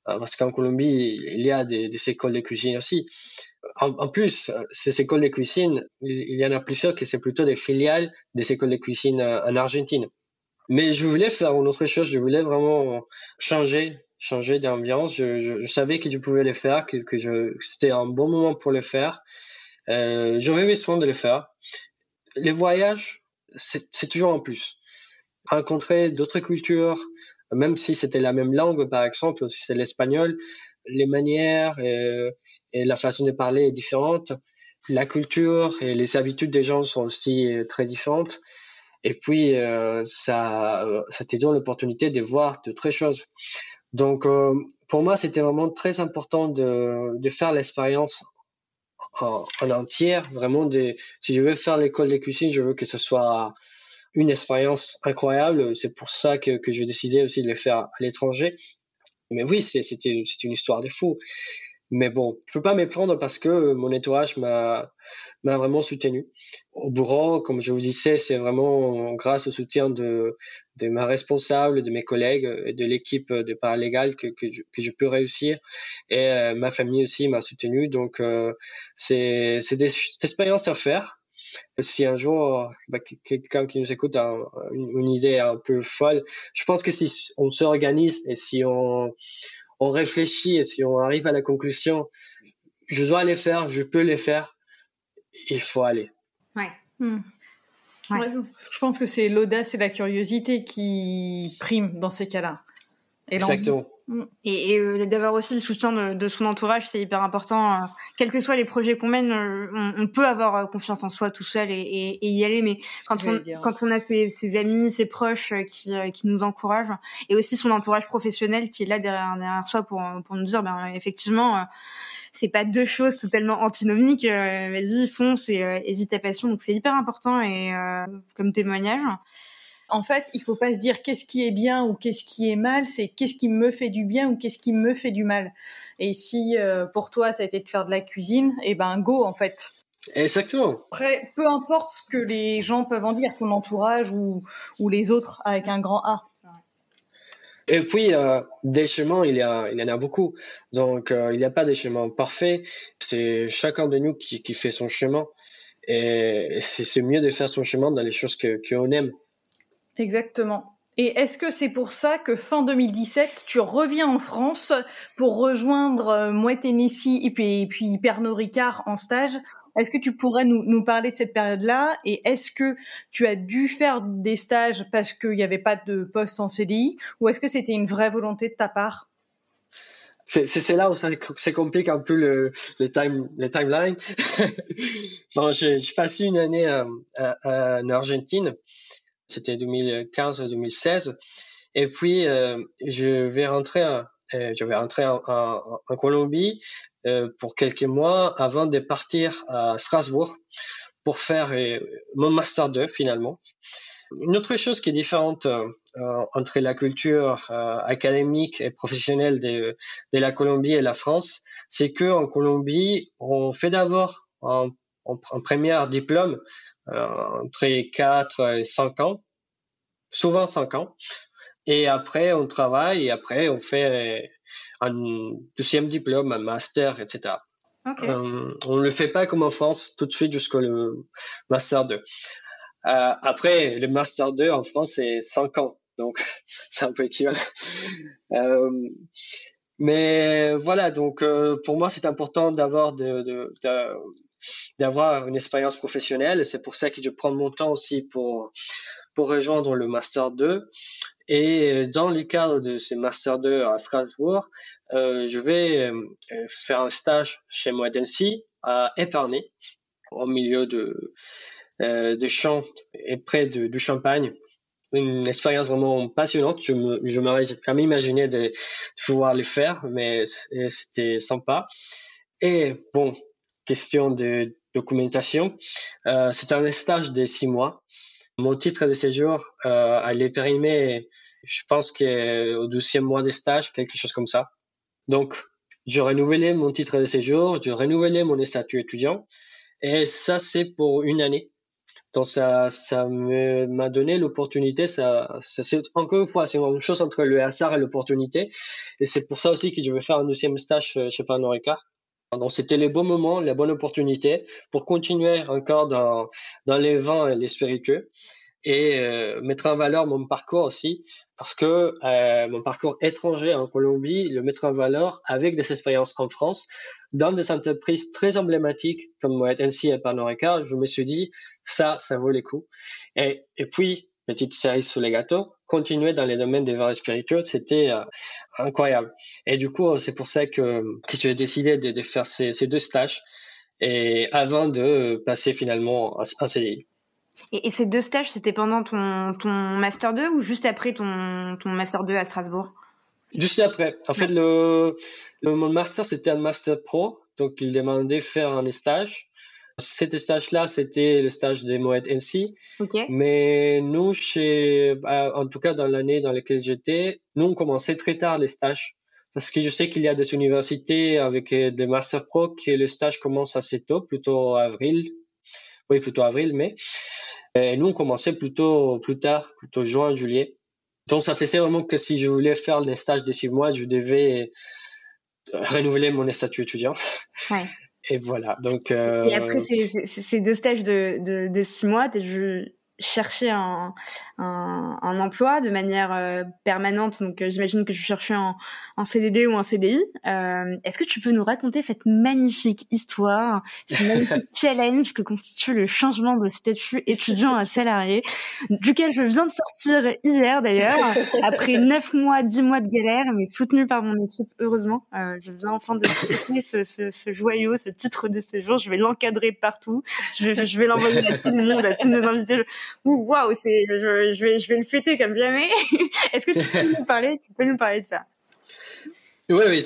Parce qu'en Colombie, il y a des, écoles de cuisine aussi. En, plus, ces écoles de cuisine, il y en a plusieurs qui c'est plutôt des filiales des écoles de cuisine euh, en Argentine. Mais je voulais faire une autre chose, je voulais vraiment changer, changer d'ambiance. Je, savais que je pouvais le faire, que, que c'était un bon moment pour le faire. Euh, J'aurais besoin de le faire. Les voyages, c'est toujours en plus. Rencontrer d'autres cultures, même si c'était la même langue, par exemple, si c'est l'espagnol, les manières et, et, la façon de parler est différente. La culture et les habitudes des gens sont aussi très différentes. Et puis, euh, ça, ça te donne l'opportunité de voir d'autres choses. Donc, euh, pour moi, c'était vraiment très important de, de faire l'expérience en, en entière. Vraiment, de, si je veux faire l'école de cuisine, je veux que ce soit une expérience incroyable. C'est pour ça que, que j'ai décidé aussi de le faire à l'étranger. Mais oui, c'était une histoire de fou. Mais bon, je peux pas me prendre parce que mon entourage m'a vraiment soutenu. Au bureau, comme je vous disais, c'est vraiment grâce au soutien de de ma responsable, de mes collègues et de l'équipe de paralégal que que je, peux réussir. Et euh, ma famille aussi m'a soutenu. Donc euh, c'est c'est des expériences à faire si un jour bah, quelqu'un qui nous écoute a une, une, idée un peu folle, je pense que si on s'organise et si on, on réfléchit et si on arrive à la conclusion, je dois les faire, je peux les faire, il faut aller. Ouais. Mmh. Ouais. Je pense que c'est l'audace et la curiosité qui priment dans ces cas-là. Exactement. Mm. Et, et euh, d'avoir aussi le soutien de, de son entourage, c'est hyper important. Euh, quels que soient les projets qu'on mène, euh, on, on, peut avoir euh, confiance en soi tout seul et, et, et y aller. Mais quand on, quand on a ses, ses, amis, ses proches qui, qui nous encouragent, et aussi son entourage professionnel qui est là derrière, derrière soi pour, pour nous dire, ben effectivement, c'est pas deux choses totalement antinomiques. Vas-y, fonce et, et vis ta passion. Donc c'est hyper important et comme témoignage. En fait, il faut pas se dire qu'est-ce qui est bien ou qu'est-ce qui est mal, c'est qu'est-ce qui me fait du bien ou qu'est-ce qui me fait du mal. Et si euh, pour toi ça a été de faire de la cuisine, et eh ben go en fait. Exactement. Après, peu importe ce que les gens peuvent en dire, ton entourage ou, ou les autres avec un grand A. Et puis, euh, des chemins, il y, a, il y en a beaucoup. Donc, euh, il n'y a pas des chemins parfaits. C'est chacun de nous qui, qui fait son chemin. Et c'est mieux de faire son chemin dans les choses que qu'on aime. Exactement. Et est-ce que c'est pour ça que fin 2017, tu reviens en France pour rejoindre euh, Tennessee et puis, et puis Pernod Ricard en stage? Est-ce que tu pourrais nous, parler de cette période-là? Et est-ce que tu as dû faire des stages parce qu'il n'y avait pas de poste en CDI Ou est-ce que c'était une vraie volonté de ta part? C'est là où ça, ça complique un peu le, le, time, le timeline. bon, j'ai passé une année euh, en Argentine c'était 2015-2016. Et puis, euh, je vais rentrer, euh, je vais rentrer en, Colombie euh, pour quelques mois avant de partir à Strasbourg pour faire mon master 2 finalement. Une autre chose qui est différente entre la culture académique et professionnelle de, la Colombie et la France, c'est que en Colombie, on fait d'abord un, premier diplôme entre 4 et 5 ans, souvent 5 ans. Et après, on travaille et après, on fait un deuxième diplôme, un master, etc. Okay. Euh, on ne le fait pas comme en France tout de suite jusqu'au master 2. Euh, après, le master 2 en France, c'est 5 ans. Donc, c'est un peu équivalent. Euh, Mais voilà, donc euh, pour moi, c'est important d'avoir de, de, d'avoir une expérience professionnelle. C'est pour ça que je prends mon temps aussi pour pour rejoindre le master 2. Et dans le cadre de ce master 2 à Strasbourg, euh, je vais euh, faire un stage chez Moedensi à Épernay, au milieu de euh, de champs et près de, du Champagne une expérience vraiment passionnante. Je me, je m'aurais jamais imaginé de, pouvoir le faire, mais c'était sympa. Et bon, question de documentation, euh, c'est un stage de six mois. Mon titre de séjour euh, allait périmer, je pense qu'au douzième mois de stage, quelque chose comme ça. Donc, je renouvelais mon titre de séjour, je renouvelais mon statut étudiant, et ça c'est pour une année. Donc ça, ça m'a donné l'opportunité. Ça, c'est encore une fois, c'est une chose entre le hasard et l'opportunité. Et c'est pour ça aussi que je vais faire un deuxième stage chez Pernod Ricard. Donc c'était le bon moment, la bonne opportunité pour continuer encore dans les vins et les spiritueux et euh, mettre en valeur mon parcours aussi parce que euh, mon parcours étranger en Colombie, le mettre en valeur avec des expériences en France dans des entreprises très emblématiques comme NC et Pernod Ricard, je me suis dit ça, ça vaut les coups. Et, et puis petite série sous les gâteaux, continuer dans les domaines des vins spiritueux, c'était euh, incroyable. Et du coup, c'est pour ça que, que j'ai décidé de, de faire ces, ces, deux stages et avant de passer finalement en CDI. Et, ces deux stages, c'était pendant ton, ton Master 2 ou juste après ton, ton Master 2 à Strasbourg? Juste après. En fait, le, le, mon Master, c'était un Master Pro. Donc, il demandait faire un stage. Cet stage-là, c'était le stage des Moet NC. Mais nous, chez, bah, en tout cas dans l'année dans laquelle j'étais, nous, on commençait très tard les stages. Parce que je sais qu'il y a des universités avec des Master Pro que le stage commence assez tôt, plutôt avril, oui, plutôt avril, mai. Et nous, on commençait plutôt plus tard, plutôt juin, juillet. Donc, ça faisait vraiment que si je voulais faire les stages de six mois, je devais renouveler mon statut étudiant. Ouais. Et voilà. Donc. Euh... Et après ces, ces, deux stages de, de, de six mois, je, chercher un, un, un, emploi de manière euh, permanente. Donc, euh, j'imagine que je cherchais un, un, CDD ou un CDI. Euh, Est-ce que tu peux nous raconter cette magnifique histoire, ce magnifique challenge que constitue le changement de statut étudiant à salarié, duquel je viens de sortir hier d'ailleurs, après neuf mois, dix mois de galère, mais soutenu par mon équipe, heureusement. Euh, je viens enfin de soutenir ce, ce, ce, joyau, ce titre de séjour. Je vais l'encadrer partout. Je vais, je vais l'envoyer à tout le monde, à tous nos invités waouh, c'est, je, je, vais, je vais le fêter comme jamais. Est-ce que tu peux nous parler, tu peux nous parler de ça? Oui, oui.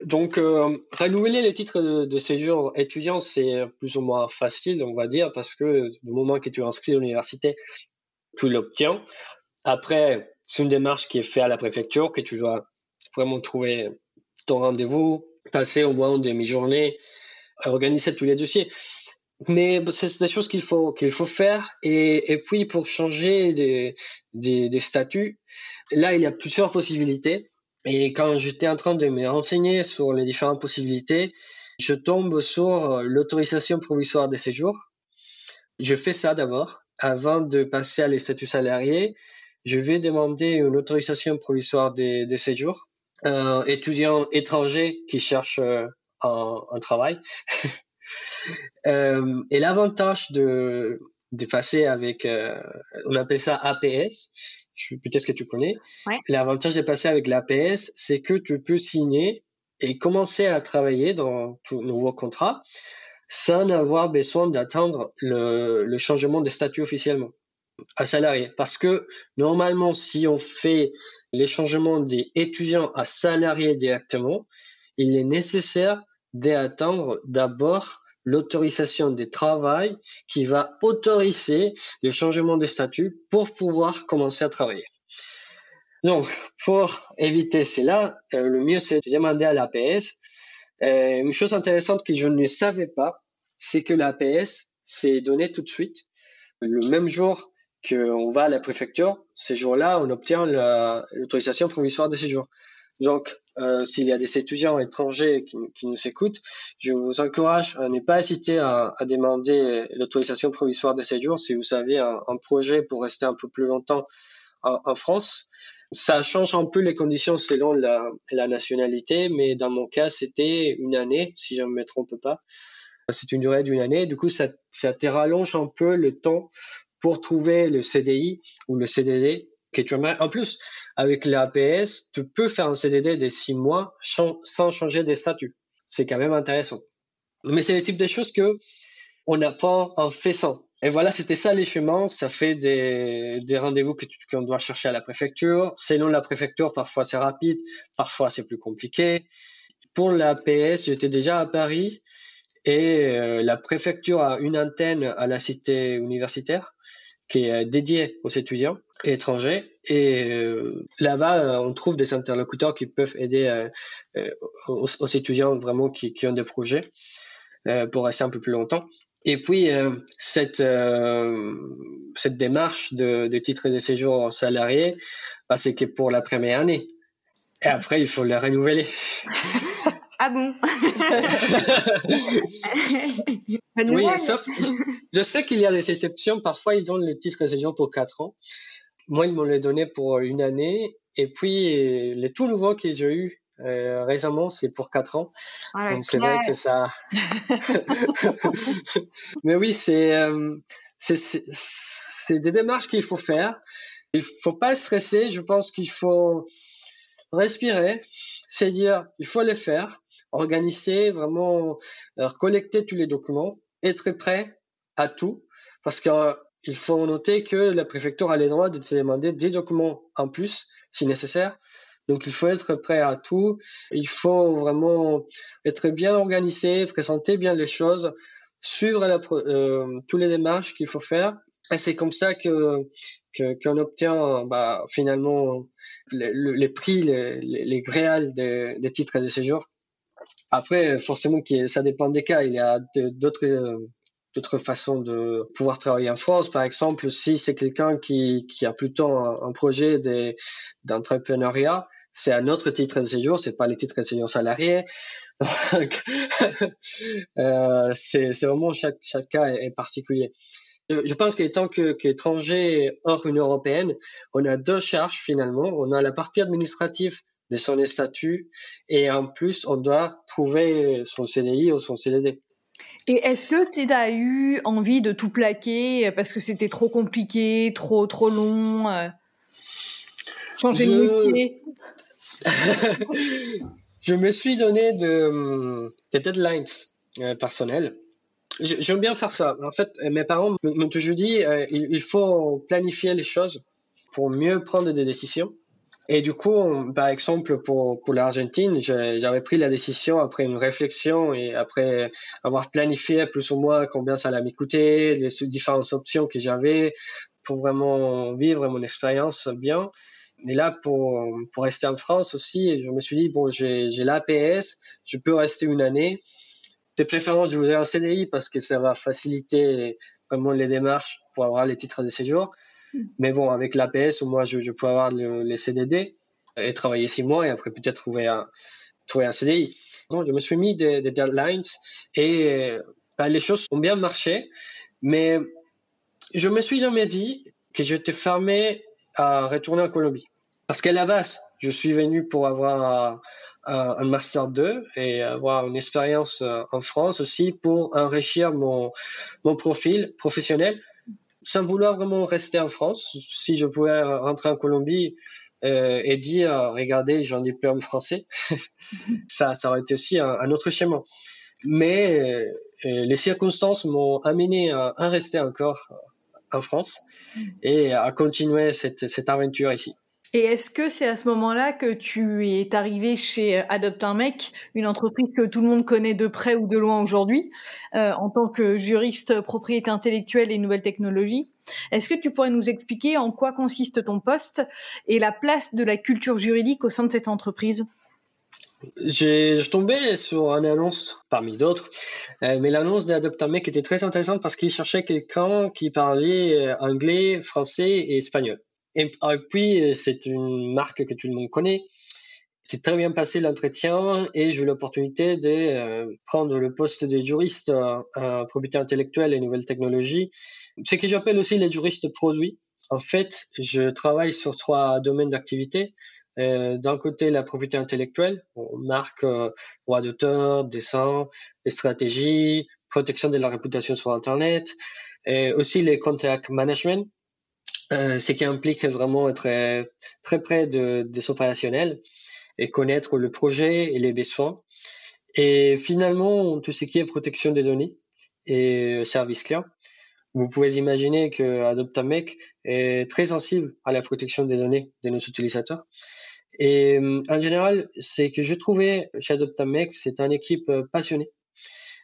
Donc, euh, renouveler les titres de, de séjour étudiant, c'est plus ou moins facile, on va dire, parce que du moment que tu es inscrit à l'université, tu l'obtiens. Après, c'est une démarche qui est faite à la préfecture, que tu dois vraiment trouver ton rendez-vous, passer au moins une demi-journée, organiser tous les dossiers. Mais c'est des choses qu'il faut qu'il faut faire et, et puis pour changer des, des, des statuts, là il y a plusieurs possibilités. Et quand j'étais en train de me renseigner sur les différentes possibilités, je tombe sur l'autorisation provisoire de séjour. Je fais ça d'abord. Avant de passer à les statuts salariés, je vais demander une autorisation provisoire de, de séjour. Un étudiant étranger qui cherche euh, un, un travail Euh, et l'avantage de, de passer avec, euh, on appelle ça APS, peut-être que tu connais. L'avantage de passer avec l'APS, c'est que tu peux signer et commencer à travailler dans ton nouveau contrat sans avoir besoin d'attendre le, le changement de statut officiellement à salarié. Parce que normalement, si on fait les changements des étudiants à salariés directement, il est nécessaire d'attendre d'abord l'autorisation de travail qui va autoriser le changement de statut pour pouvoir commencer à travailler. Donc, pour éviter cela, euh, le mieux c'est de demander à l'APS. Euh, une chose intéressante que je ne savais pas, c'est que l'APS c'est donné tout de suite. Le même jour qu'on va à la préfecture, ce jour-là, on obtient l'autorisation provisoire de séjour. Donc, euh, s'il y a des étudiants étrangers qui, nous écoutent, je vous encourage à ne pas hésiter à, demander l'autorisation provisoire de séjour si vous avez un, projet pour rester un peu plus longtemps en, France. Ça change un peu les conditions selon la, la nationalité, mais dans mon cas, c'était une année, si je ne me trompe pas. C'est une durée d'une année. Du coup, ça, ça te rallonge un peu le temps pour trouver le CDI ou le CDD En plus, avec l'APS, tu peux faire un CDD de six mois sans changer de statut. C'est quand même intéressant. Mais c'est le type de choses que on pas en faisant. Et voilà, c'était ça les chemins. Ça fait des, des rendez-vous qu'on doit chercher à la préfecture. Selon la préfecture, parfois c'est rapide, parfois c'est plus compliqué. Pour l'APS, j'étais déjà à Paris et euh, la préfecture a une antenne à la cité universitaire qui est dédiée aux étudiants étrangers. Et euh, là-bas, on trouve des interlocuteurs qui peuvent aider euh, aux, aux, étudiants vraiment qui, qui ont des projets pour rester un peu plus longtemps. Et puis, euh, cette, euh, cette démarche de, de, titre de séjour salarié, bah, c'est que pour la première année. Et après, il faut le renouveler. ah bon? Oui, sauf, je sais qu'il y a des exceptions. Parfois, ils donnent le titre de séjour pour 4 ans. Moi, ils m'ont le donné pour une année. Et puis, les tout nouveaux que j'ai eu euh, récemment, c'est pour 4 ans. Donc c'est vrai que ça. Mais oui, c'est euh, c'est des démarches qu'il faut faire. Il faut pas stresser. Je pense qu'il faut respirer, c'est dire il faut le faire, organiser vraiment, euh, collecter tous les documents, être prêt à tout, parce qu'il euh, faut noter que la préfecture a le droit de demander des documents en plus si nécessaire. Donc il faut être prêt à tout. Il faut vraiment être bien organisé, présenter bien les choses, suivre la, euh, tous les démarches qu'il faut faire. Et c'est comme ça que qu'on obtient bah, finalement les, les prix, les, les, gréals des, des, titres de séjour. Après, forcément, ça dépend des cas. Il y a d'autres d'autres façons de pouvoir travailler en France. Par exemple, si c'est quelqu'un qui, a plutôt un, un projet d'entrepreneuriat, c'est un autre titre de séjour, c'est pas les titres de séjour salariés. euh, c'est vraiment chaque, cas est, particulier. Je, je pense qu'étant qu'étranger hors Union européenne, on a deux charges finalement. On a la partie administrative de son statut et en plus on doit trouver son CDI ou son CDD. Et est-ce que tu as eu envie de tout plaquer parce que c'était trop compliqué, trop trop long, euh, changer de métier? Je me suis donné de, des deadlines euh, personnelles. J'aime bien faire ça. En fait, mes parents m'ont toujours dit euh, il, faut planifier les choses pour mieux prendre des décisions. Et du coup, par exemple, pour, pour l'Argentine, j'avais pris la décision après une réflexion et après avoir planifié plus ou moins combien ça allait me coûter, les différentes options que j'avais pour vraiment vivre mon expérience bien. Et là, pour, pour rester en France aussi, je me suis dit, bon, j'ai l'APS, je peux rester une année. De préférence, je voudrais un CDI parce que ça va faciliter vraiment les démarches pour avoir les titres de séjour. Mais bon, avec l'APS, moi, je, je peux avoir le, les CDD et travailler six mois et après peut-être trouver un, trouver un CDI. Donc, je me suis mis des, deadlines et bah, les choses ont bien marché. Mais je me suis jamais dit que j'étais fermé à retourner en Colombie. Parce qu'à la base, je suis venu pour avoir un, master 2 et avoir une expérience euh, en France aussi pour enrichir mon, mon profil professionnel sans vouloir vraiment rester en France. Si je pouvais rentrer en Colombie euh, et dire, regardez, j'ai un diplôme français, ça, ça aurait été aussi un, autre schéma. Mais euh, les circonstances m'ont amené à, à, rester encore en France et à continuer cette, cette aventure ici. Et est-ce que c'est à ce moment-là que tu es arrivé chez Adopte un mec, une entreprise que tout le monde connaît de près ou de loin aujourd'hui, euh, en tant que juriste propriété intellectuelle et nouvelles technologies? Est-ce que tu pourrais nous expliquer en quoi consiste ton poste et la place de la culture juridique au sein de cette entreprise? J'ai tombé sur une annonce parmi d'autres, euh, mais l'annonce d'Adopte un mec était très intéressante parce qu'il cherchait quelqu'un qui parlait euh, anglais, français et espagnol. Et puis, euh, c'est une marque que tout le monde connaît. C'est très bien passé l'entretien et j'ai eu l'opportunité de prendre le poste de juriste en propriété intellectuelle et nouvelles technologies. Ce que j'appelle aussi les juristes produits. en fait, je travaille sur trois domaines d'activité. Euh, d'un côté, la propriété intellectuelle, marque euh, droit d'auteur, dessin, les stratégies, protection de la réputation sur Internet, et aussi les contact management, euh, ce qui implique vraiment être très, très près de, des opérationnels et connaître le projet et les besoins. Et finalement, tout ce qui est protection des données et service client. Vous pouvez imaginer que Adoptamec est très sensible à la protection des données de nos utilisateurs. Et euh, en général, c'est que je trouvais chez Adoptamec, c'est une équipe euh, passionnée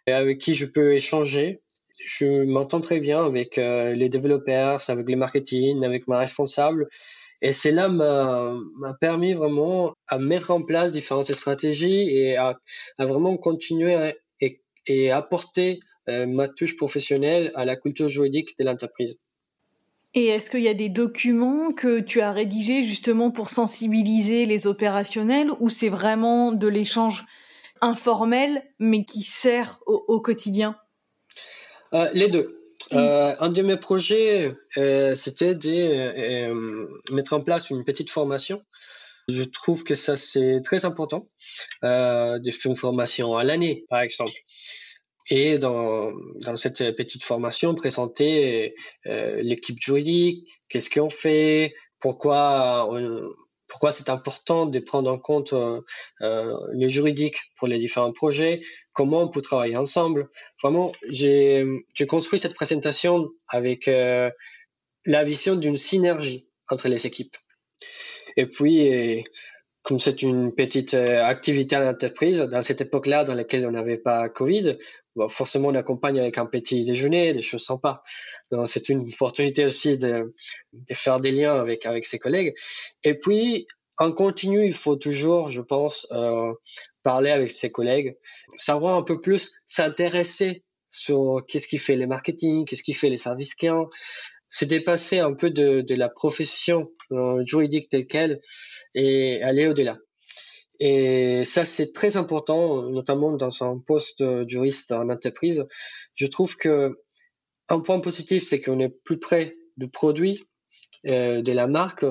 avec qui je peux échanger. Je m'entends très bien avec euh, les développeurs, avec les marketing, avec ma responsable. Et cela m'a permis vraiment à mettre en place différentes stratégies et à, vraiment continuer et, et apporter euh, ma touche professionnelle à la culture juridique de l'entreprise. Et est-ce qu'il y a des documents que tu as rédigés justement pour sensibiliser les opérationnels ou c'est vraiment de l'échange informel mais qui sert au, quotidien? Euh, Les deux. Mm. Euh, un de mes projets, c'était de mettre en place une petite formation. Je trouve que ça, c'est très important, de faire une formation à l'année, par exemple et dans, dans cette petite formation présenter euh, l'équipe juridique, qu'est-ce qu'on fait, pourquoi pourquoi c'est important de prendre en compte euh, euh, le juridique pour les différents projets, comment on peut travailler ensemble. Vraiment, j'ai construit cette présentation avec euh, la vision d'une synergie entre les équipes. Et puis, comme c'est une petite euh, activité à l'entreprise, dans cette époque-là dans laquelle on n'avait pas Covid, forcément on accompagne avec un petit déjeuner, des choses sympas. Donc c'est une opportunité aussi de, de, faire des liens avec avec ses collègues. Et puis en continu, il faut toujours, je pense, euh, parler avec ses collègues, savoir un peu plus, s'intéresser sur qu'est-ce qui fait les marketing, qu'est-ce qui fait les services clients, se dépasser un peu de, de la profession juridique telle qu'elle et aller au-delà. Et ça, c'est très important, notamment dans un poste juriste en entreprise. Je trouve que un point positif, c'est qu'on est plus près du produit, euh, de la marque.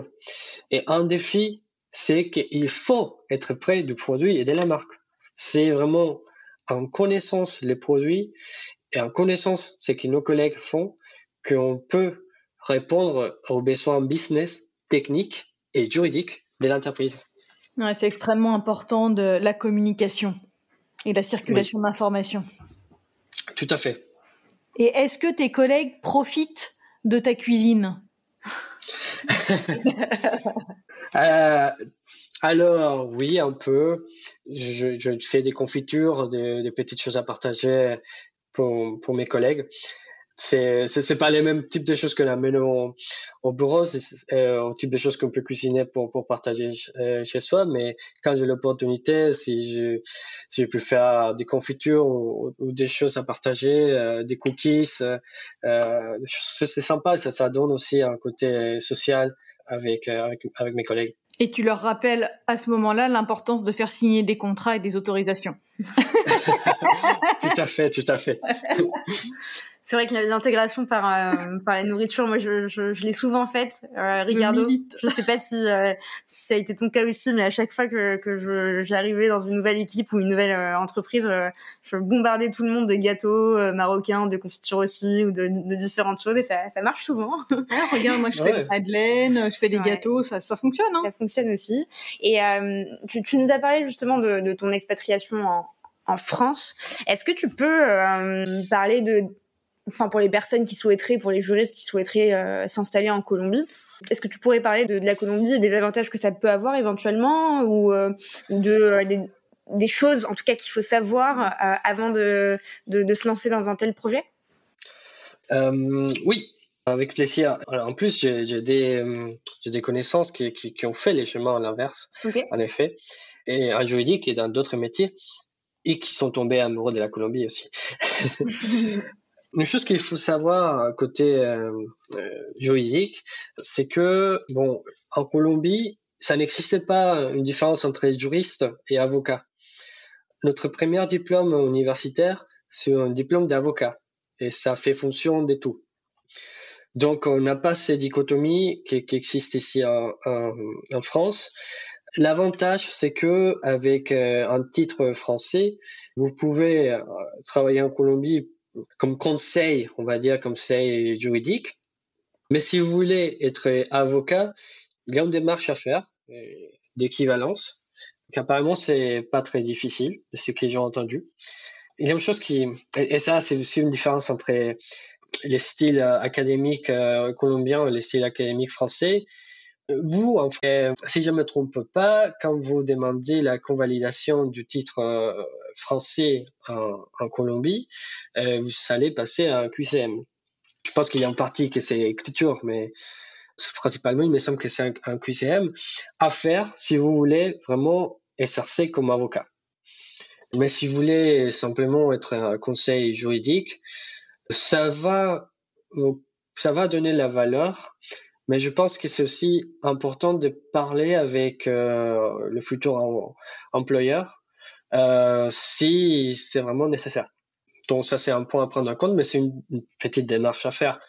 Et un défi, c'est qu'il faut être près du produit et de la marque. C'est vraiment en connaissance les produits et en connaissance ce que nos collègues font qu'on peut répondre aux besoins business, techniques et juridiques de l'entreprise. Ouais, c'est extrêmement important de la communication et la circulation d'informations. Tout à fait. Et est-ce que tes collègues profitent de ta cuisine? Euh, Alors oui, un peu. Je, je, fais des confitures, des, des, petites choses à partager pour, pour mes collègues c'est c'est pas les mêmes types de choses que la au, au bureau c'est euh, au type de choses qu'on peut cuisiner pour pour partager euh, chez soi mais quand j'ai l'opportunité si je si je peux faire des confitures ou, des choses à partager euh, des cookies euh, c'est sympa ça ça donne aussi un côté social avec, avec avec mes collègues et tu leur rappelles à ce moment-là l'importance de faire signer des contrats et des autorisations. tout à fait, tout à fait. C'est vrai que l'intégration par euh, par la nourriture, moi je, je, je l'ai souvent faite. Euh, Ricardo, je, sais pas si, euh, si, ça a été ton cas aussi, mais à chaque fois que, que j'arrivais dans une nouvelle équipe ou une nouvelle euh, entreprise, je bombardais tout le monde de gâteaux marocains, de confitures aussi ou de, de, différentes choses et ça, ça marche souvent. regarde, moi je fais des madeleines, je fais des gâteaux, ça, ça fonctionne. Hein ça fonctionne aussi. Et tu, tu, nous as parlé justement de, de ton expatriation en, en France. Est-ce que tu peux euh, parler de enfin pour les personnes qui souhaiteraient, pour les juristes qui souhaiteraient euh, s'installer en Colombie. Est-ce que tu pourrais parler de, de, la Colombie et des avantages que ça peut avoir éventuellement ou, euh, de euh, des, des, choses en tout cas qu'il faut savoir avant de, de, de, se lancer dans un tel projet? Oui, avec plaisir. en plus, j'ai des, des connaissances qui, qui, qui, ont fait les chemins à l'inverse, okay. en effet, et en juridique et dans d'autres métiers, et qui sont tombés amoureux de la Colombie aussi. Une chose qu'il faut savoir côté euh, euh, juridique, c'est que bon, en Colombie, ça n'existait pas une différence entre juriste et avocat. Notre premier diplôme universitaire, c'est un diplôme d'avocat et ça fait fonction de tout. Donc, on n'a pas ces dichotomies qui, qui existent ici en, en, France. L'avantage, c'est que avec euh, un titre français, vous pouvez euh, travailler en Colombie comme conseil, on va dire comme conseil juridique. Mais si vous voulez être avocat, il y a une démarche à faire euh, d'équivalence. Apparemment, c'est pas très difficile, de ce que j'ai entendu. Il y a une chose qui, et ça, c'est aussi une différence entre les styles académiques euh, colombiens et les styles académiques français. Vous, en fait, si je ne me trompe pas, quand vous demandez la convalidation du titre euh, français en, en Colombie, vous allez passer à un QCM. Je pense qu'il y a une partie que c'est écriture, mais principalement, il me semble que c'est un, un, QCM à faire si vous voulez vraiment exercer comme avocat. Mais si vous voulez simplement être un conseil juridique, ça va, ça va donner la valeur, mais je pense que c'est aussi important de parler avec euh, le futur employeur euh, si c'est vraiment nécessaire. Donc ça c'est un point à prendre en compte, mais c'est une, petite démarche à faire.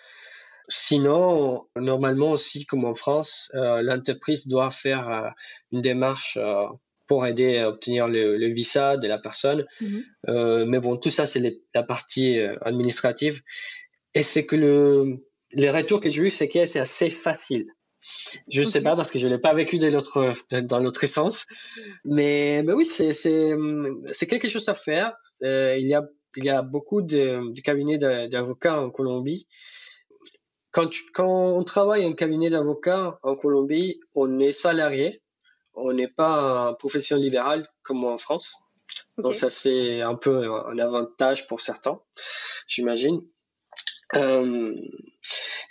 Sinon, normalement aussi, comme en France, euh, l'entreprise doit faire euh, une démarche pour aider à obtenir le, visa de la personne. Mhm. Mais bon, tout ça, c'est la partie administrative. Et c'est que le, les retours que j'ai eu, c'est que c'est assez facile. Je ne sais pas parce que je l'ai pas vécu dans l'autre dans l'autre sens, mais, mais oui, c'est c'est quelque chose à faire. il y a il y a beaucoup de, de cabinets d'avocats en Colombie. Quand, quand on travaille en cabinet d'avocats en Colombie, on est salarié on n'est pas un profession libérale comme en France. Donc ça c'est un peu un avantage pour certains, j'imagine. Euh,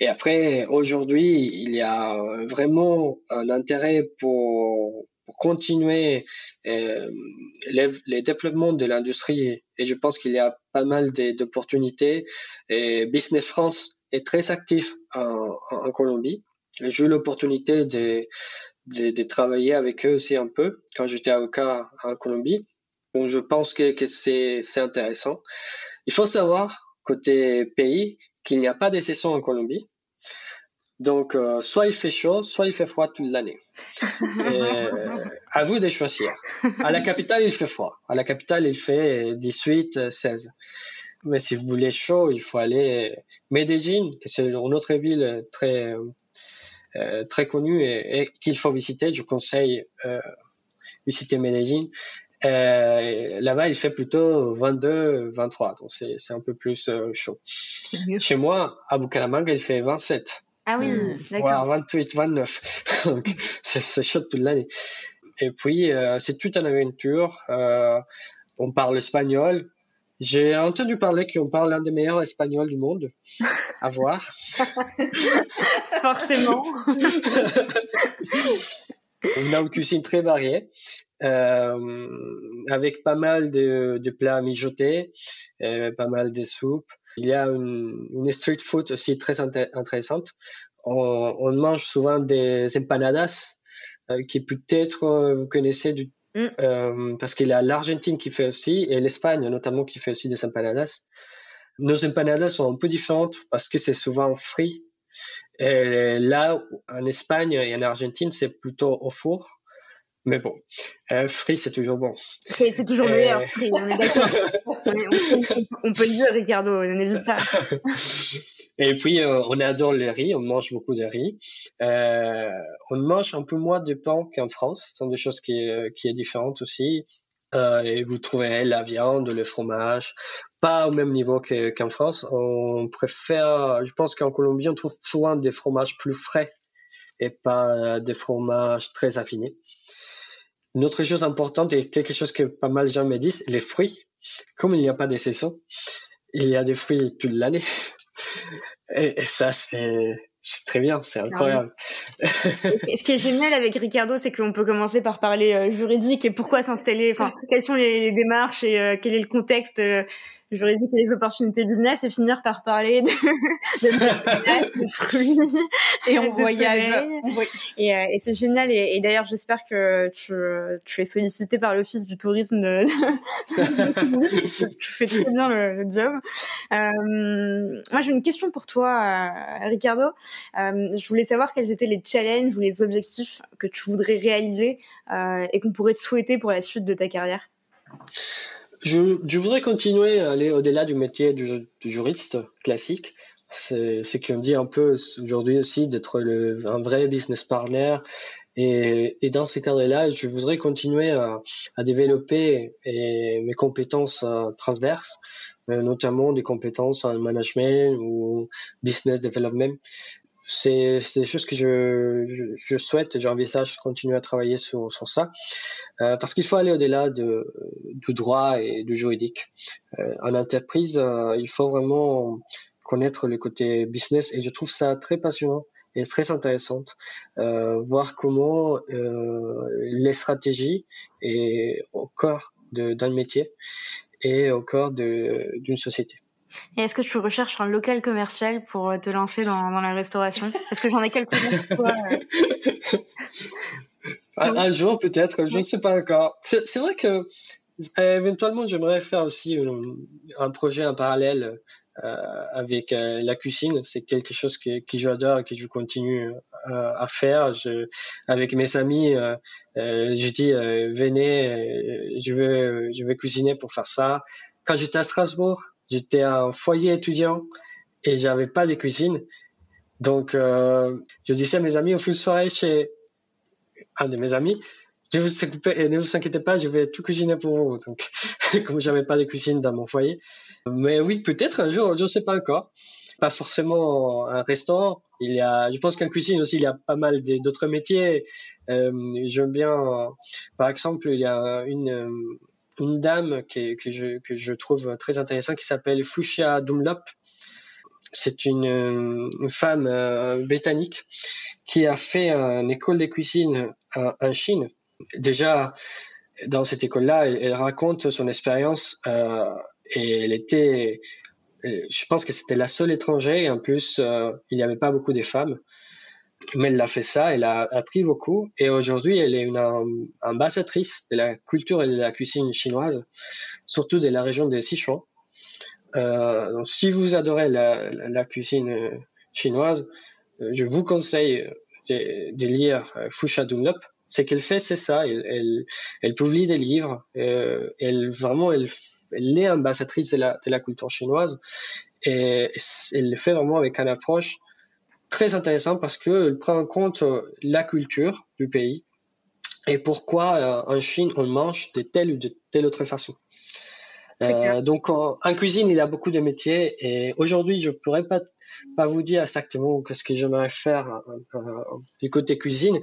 et après, aujourd'hui, il y a vraiment un intérêt pour, continuer euh, les, développements de l'industrie. Et je pense qu'il y a pas mal d'opportunités. Et Business France est très actif en, Colombie. J'ai eu l'opportunité de, de, travailler avec eux aussi un peu quand j'étais avocat en Colombie. Bon, je pense que, que c'est, c'est intéressant. Il faut savoir, côté pays, qu'il n'y a pas de saison en Colombie. Donc, euh, soit il fait chaud, soit il fait froid toute l'année. Euh, à vous de choisir. À la capitale, il fait froid. À la capitale, il fait 18, 16. Mais si vous voulez chaud, il faut aller Medellín, que c'est une autre ville très euh, très connu et, qu'il faut visiter. Je conseille euh, visiter Medellín. Euh, là-bas, il fait plutôt 22, 23, donc c'est, c'est un peu plus chaud. Chez moi, à Bucaramanga, il fait 27. Ah oui, d'accord. 28, 29. donc c'est, chaud toute l'année. Et puis, c'est toute une aventure. on parle espagnol. J'ai entendu parler qu'on parle l'un des meilleurs espagnols du monde. À voir. Forcément. On a une cuisine très variée, euh, avec pas mal de, de plats mijotés, euh, pas mal de soupes. Il y a une, une street food aussi très intéressante. On, on, mange souvent des empanadas, euh, qui peut-être euh, vous connaissez du Mm. Euh, parce qu'il y a l'Argentine qui fait aussi, et l'Espagne notamment qui fait aussi des empanadas. Nos empanadas sont un peu différentes parce que c'est souvent frit. Et là, en Espagne et en Argentine, c'est plutôt au four. Mais bon, euh, c'est toujours bon. C'est toujours meilleur, frit, on est d'accord. on, on, peut le dire, Ricardo, n'hésite pas. Et puis, euh, on adore le riz, on mange beaucoup de riz. Euh, on mange un peu moins de pain qu'en France. Ce sont des choses qui, euh, qui est différentes aussi. Euh, et vous trouverez la viande, le fromage, pas au même niveau qu'en France. On préfère, je pense qu'en Colombie, on trouve souvent des fromages plus frais et pas des fromages très affinés. Une autre chose importante et quelque chose que pas mal de gens me disent, les fruits. Comme il n'y a pas de saison, il y a des fruits toute l'année. Et, ça, c'est très bien, c'est incroyable. ce qui est génial avec Ricardo, c'est qu'on peut commencer par parler juridique et pourquoi s'installer, enfin, quelles sont les, démarches et quel est le contexte juridique et les opportunités business et finir par parler de, de, de fruits et on voyage. Et, euh, et c'est génial. Et, et d'ailleurs, j'espère que tu, tu es sollicité par l'Office du tourisme. De... tu fais très bien le, job. Euh, moi, j'ai une question pour toi, euh, Ricardo. Euh, je voulais savoir quels étaient les challenges ou les objectifs que tu voudrais réaliser euh, et qu'on pourrait te souhaiter pour la suite de ta carrière. Je, je, voudrais continuer à aller au-delà du métier du, juriste classique. C'est ce qu'on dit un peu aujourd'hui aussi d'être un vrai business partner. Et, et dans ce cadre-là, je voudrais continuer à, à développer mes compétences euh, transverses, euh, notamment des compétences en management ou business development c'est des choses que je, je, je souhaite, j'envisage continuer à travailler sur, sur ça, euh, parce qu'il faut aller au-delà de, du droit et du juridique. Euh, en entreprise, euh, il faut vraiment connaître le côté business, et je trouve ça très passionnant et très intéressant, euh, voir comment les stratégies est au corps d'un métier et au corps d'une société. Et est-ce que tu recherches un local commercial pour euh, te lancer dans, la restauration? Parce que j'en ai quelques-uns. Euh. Un, jour peut-être, je ne sais pas encore. C'est vrai que euh, éventuellement j'aimerais faire aussi un projet en parallèle avec la cuisine. C'est quelque chose que, que j'adore et que je continue à faire. Avec mes amis, je dis venez, je vais je vais cuisiner pour faire ça. Quand j'étais à Strasbourg, J'étais un foyer étudiant et j'avais pas de cuisine. Donc, euh, je disais à mes amis, on fait une soirée chez un de mes amis. Ne vous inquiétez pas, je vais tout cuisiner pour vous. Donc, comme j'avais pas de cuisine dans mon foyer. Mais oui, peut-être un jour, je ne sais pas encore. Pas forcément un restaurant. Il y a, je pense qu'en cuisine aussi, il y a pas mal d'autres métiers. Euh, J'aime bien, par exemple, il y a une, une dame que, que, je, que je trouve très intéressante qui s'appelle Fushia Dumlop. C'est une, femme euh, britannique qui a fait une école de cuisine en Chine. Déjà, dans cette école-là, elle, raconte son expérience euh, et elle était, je pense que c'était la seule étrangère et en plus, euh, il n'y avait pas beaucoup de femmes mais elle a fait ça, elle a appris beaucoup et aujourd'hui elle est une ambassadrice de la culture et de la cuisine chinoise, surtout de la région de Sichuan. Euh, donc si vous adorez la, la, cuisine chinoise, euh, je vous conseille de, lire euh, Fusha Dunlop. Ce qu'elle fait, c'est ça. Elle, elle, publie des livres. Euh, elle vraiment, elle, elle est ambassadrice de la, de la culture chinoise et elle le fait vraiment avec une approche très intéressant parce qu'il prend en compte euh, la culture du pays et pourquoi euh, en Chine on mange de telle ou de telle autre façon. Euh, donc en, cuisine, il y a beaucoup de métiers et aujourd'hui, je pourrais pas pas vous dire exactement ce que j'aimerais faire euh, du côté cuisine,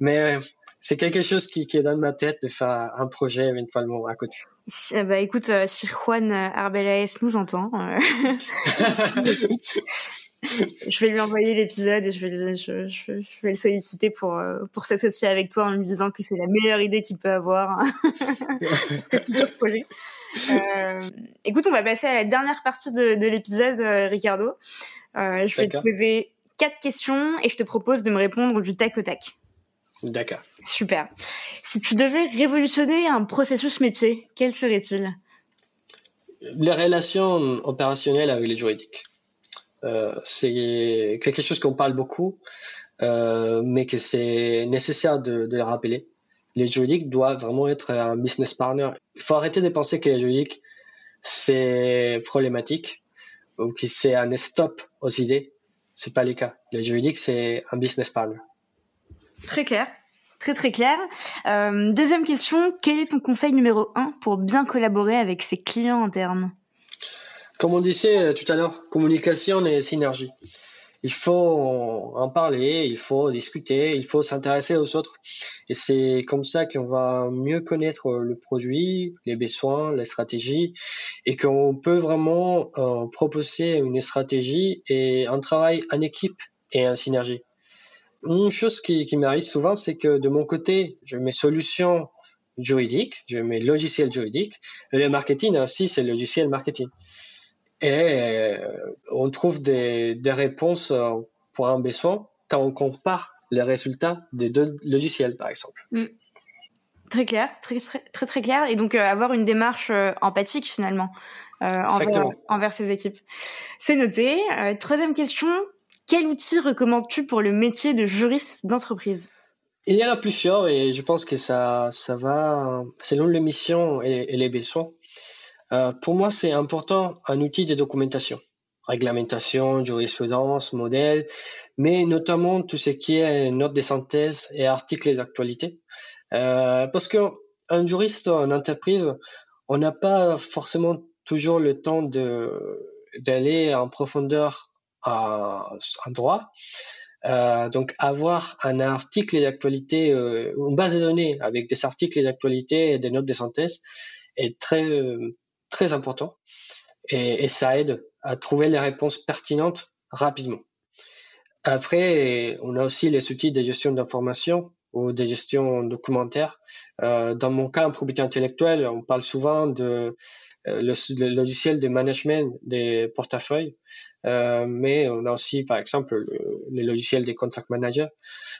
mais c'est quelque chose qui, qui, est dans ma tête de faire un projet éventuellement à côté. Bah écoute, si Juan Arbelaez nous entend, je vais lui envoyer l'épisode et je vais, je, je, vais le solliciter pour, euh, pour s'associer avec toi en lui disant que c'est la meilleure idée qu'il peut avoir. projet. Euh, écoute, on va passer à la dernière partie de, de l'épisode, euh, Ricardo. Euh, je vais te poser quatre questions et je te propose de me répondre du tac au tac. D'accord. Super. Si tu devais révolutionner un processus métier, quel serait-il? Les relations opérationnelles avec les juridiques. Euh, c'est quelque chose qu'on parle beaucoup, euh, mais que c'est nécessaire de, le rappeler. Les juridiques doivent vraiment être un business partner. Il faut arrêter de penser que les juridiques, c'est problématique ou que c'est un stop aux idées. C'est pas le cas. Les juridiques, c'est un business partner. Très clair. Très très clair. Euh, deuxième question, quel est ton conseil numéro un pour bien collaborer avec ses clients internes? Comme on disait euh, tout à l'heure, communication et synergie. Il faut en parler, il faut discuter, il faut s'intéresser aux autres. Et c'est comme ça qu'on va mieux connaître le produit, les besoins, les stratégies, et qu'on peut vraiment euh, proposer une stratégie et un travail en équipe et en synergie. Une chose qui, qui m'arrive souvent, c'est que de mon côté, je mets solutions juridiques, je mets logiciel juridique, et le marketing aussi, c'est logiciel marketing. Et euh, on trouve des, des réponses euh, pour un besoin quand on compare les résultats des deux logiciels, par exemple. Mm. Très clair, très, très très clair. Et donc avoir une démarche empathique finalement envers, envers ces équipes. C'est noté. troisième question, quel outil recommandes-tu pour le métier de juriste d'entreprise? Il y en a plusieurs et je pense que ça, ça va selon les missions et, les besoins. Euh, pour moi, c'est important un outil de documentation, réglementation, jurisprudence, modèle, mais notamment tout ce qui est notes de synthèse et articles d'actualité. Euh, parce qu'un juriste en entreprise, on n'a pas forcément toujours le temps d'aller en profondeur un droit. Euh, donc avoir un article d'actualité, euh, une base de données avec des articles d'actualité et des notes de synthèse est très très important et, ça aide à trouver les réponses pertinentes rapidement. Après, on a aussi les outils de gestion d'information ou de gestion documentaire. Euh, dans mon cas en probité intellectuelle, on parle souvent de euh, le, logiciel de management des portefeuilles, euh, mais on a aussi, par exemple, le, les logiciels des contract manager,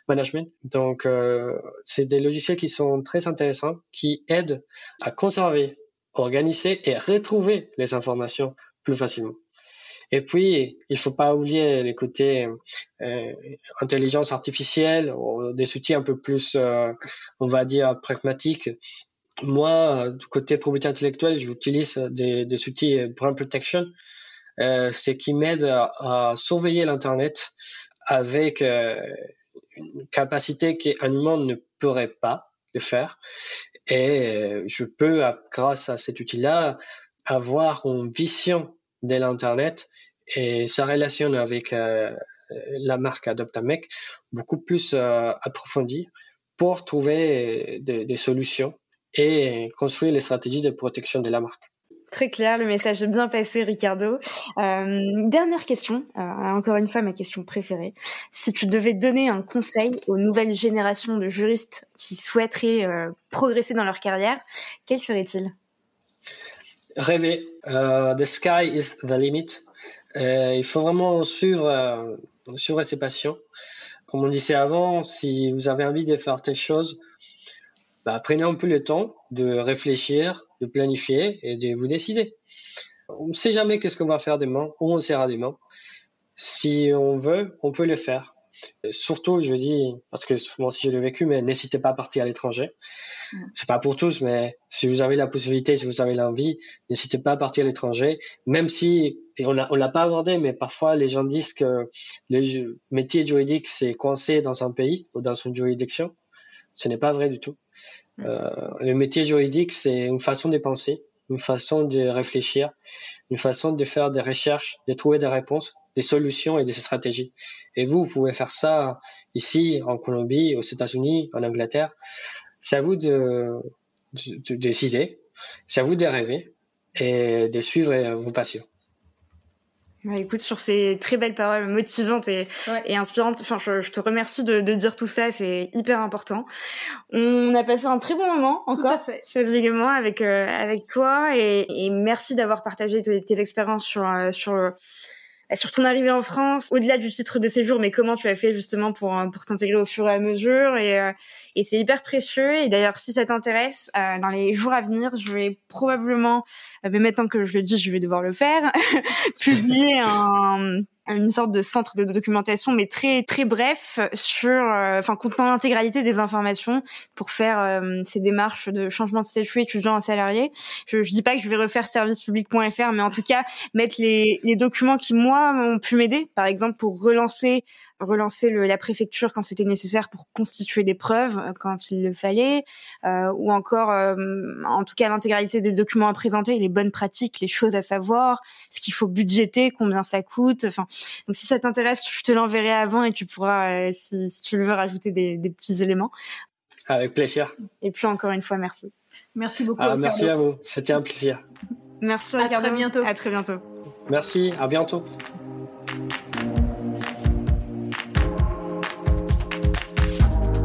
management. Donc, euh, c'est des logiciels qui sont très intéressants, qui aident à conserver, organiser et retrouver les informations plus facilement. Et puis, il faut pas oublier les côtés euh, intelligence artificielle, des outils un peu plus, euh, on va dire, pragmatiques moi, du côté propriété intellectuelle, j'utilise des, des outils Brain Protection, euh, c'est qui m'aide à, surveiller l'Internet avec euh, une capacité qu'un humain ne pourrait pas le faire. Et euh, je peux, grâce à cet outil-là, avoir une vision de l'Internet et sa relation avec euh, la marque Adoptamec beaucoup plus euh, approfondie pour trouver des, des solutions et construire les stratégies de protection de la marque. Très clair, le message est bien passé, Ricardo. Euh, dernière question, euh, encore une fois ma question préférée. Si tu devais donner un conseil aux nouvelles générations de juristes qui souhaiteraient euh, progresser dans leur carrière, quel serait-il? Rêver. The sky is the limit. Il faut vraiment suivre, suivre ses passions. Comme on disait avant, si vous avez envie de faire telle chose, bah, prenez un peu le temps de réfléchir, de planifier et de vous décider. On ne sait jamais qu'est-ce qu'on va faire demain, où on sera demain. Si on veut, on peut le faire. surtout, je dis, parce que moi aussi je l'ai vécu, mais n'hésitez pas à partir à l'étranger. C'est pas pour tous, mais si vous avez la possibilité, si vous avez l'envie, n'hésitez pas à partir à l'étranger. Même si, et on l'a pas abordé, mais parfois les gens disent que le métier juridique c'est coincé dans un pays ou dans une juridiction. Ce n'est pas vrai du tout. Euh, le métier juridique, c'est une façon de penser, une façon de réfléchir, une façon de faire des recherches, de trouver des réponses, des solutions et des stratégies. Et vous, vous pouvez faire ça ici, en Colombie, aux États-Unis, en Angleterre. C'est à vous de, de décider, c'est à vous de rêver et de suivre vos passions écoute, sur ces très belles paroles motivantes et, et inspirantes, enfin, je, te remercie de, de, dire tout ça, c'est hyper important. On a passé un très bon moment encore chez Ligament avec euh, avec toi et, et merci d'avoir partagé tes, tes expériences sur euh, sur sur ton arrivée en France, au-delà du titre de séjour, mais comment tu as fait justement pour euh, pour t'intégrer au fur et à mesure et euh, et c'est hyper précieux. Et d'ailleurs, si ça t'intéresse, euh, dans les jours à venir, je vais probablement, mais maintenant que je le dis, je vais devoir le faire, publier un une sorte de centre de documentation, mais très très bref sur, euh, enfin contenant l'intégralité des informations pour faire euh, ces démarches de changement de statut étudiant à salarié. Je, je dis pas que je vais refaire servicepublic.fr, mais en tout cas mettre les, les documents qui moi ont pu m'aider, par exemple pour relancer relancer le, la préfecture quand c'était nécessaire pour constituer des preuves euh, quand il le fallait, euh, ou encore, euh, en tout cas, l'intégralité des documents à présenter, les bonnes pratiques, les choses à savoir, ce qu'il faut budgéter, combien ça coûte. Enfin, donc si ça t'intéresse, je te l'enverrai avant et tu pourras, si, si, tu le veux, rajouter des, des, petits éléments. Avec plaisir. Et puis encore une fois, merci. Merci beaucoup. Ah, merci à vous. C'était un plaisir. Merci. À très bientôt. À très bientôt. Merci. À bientôt.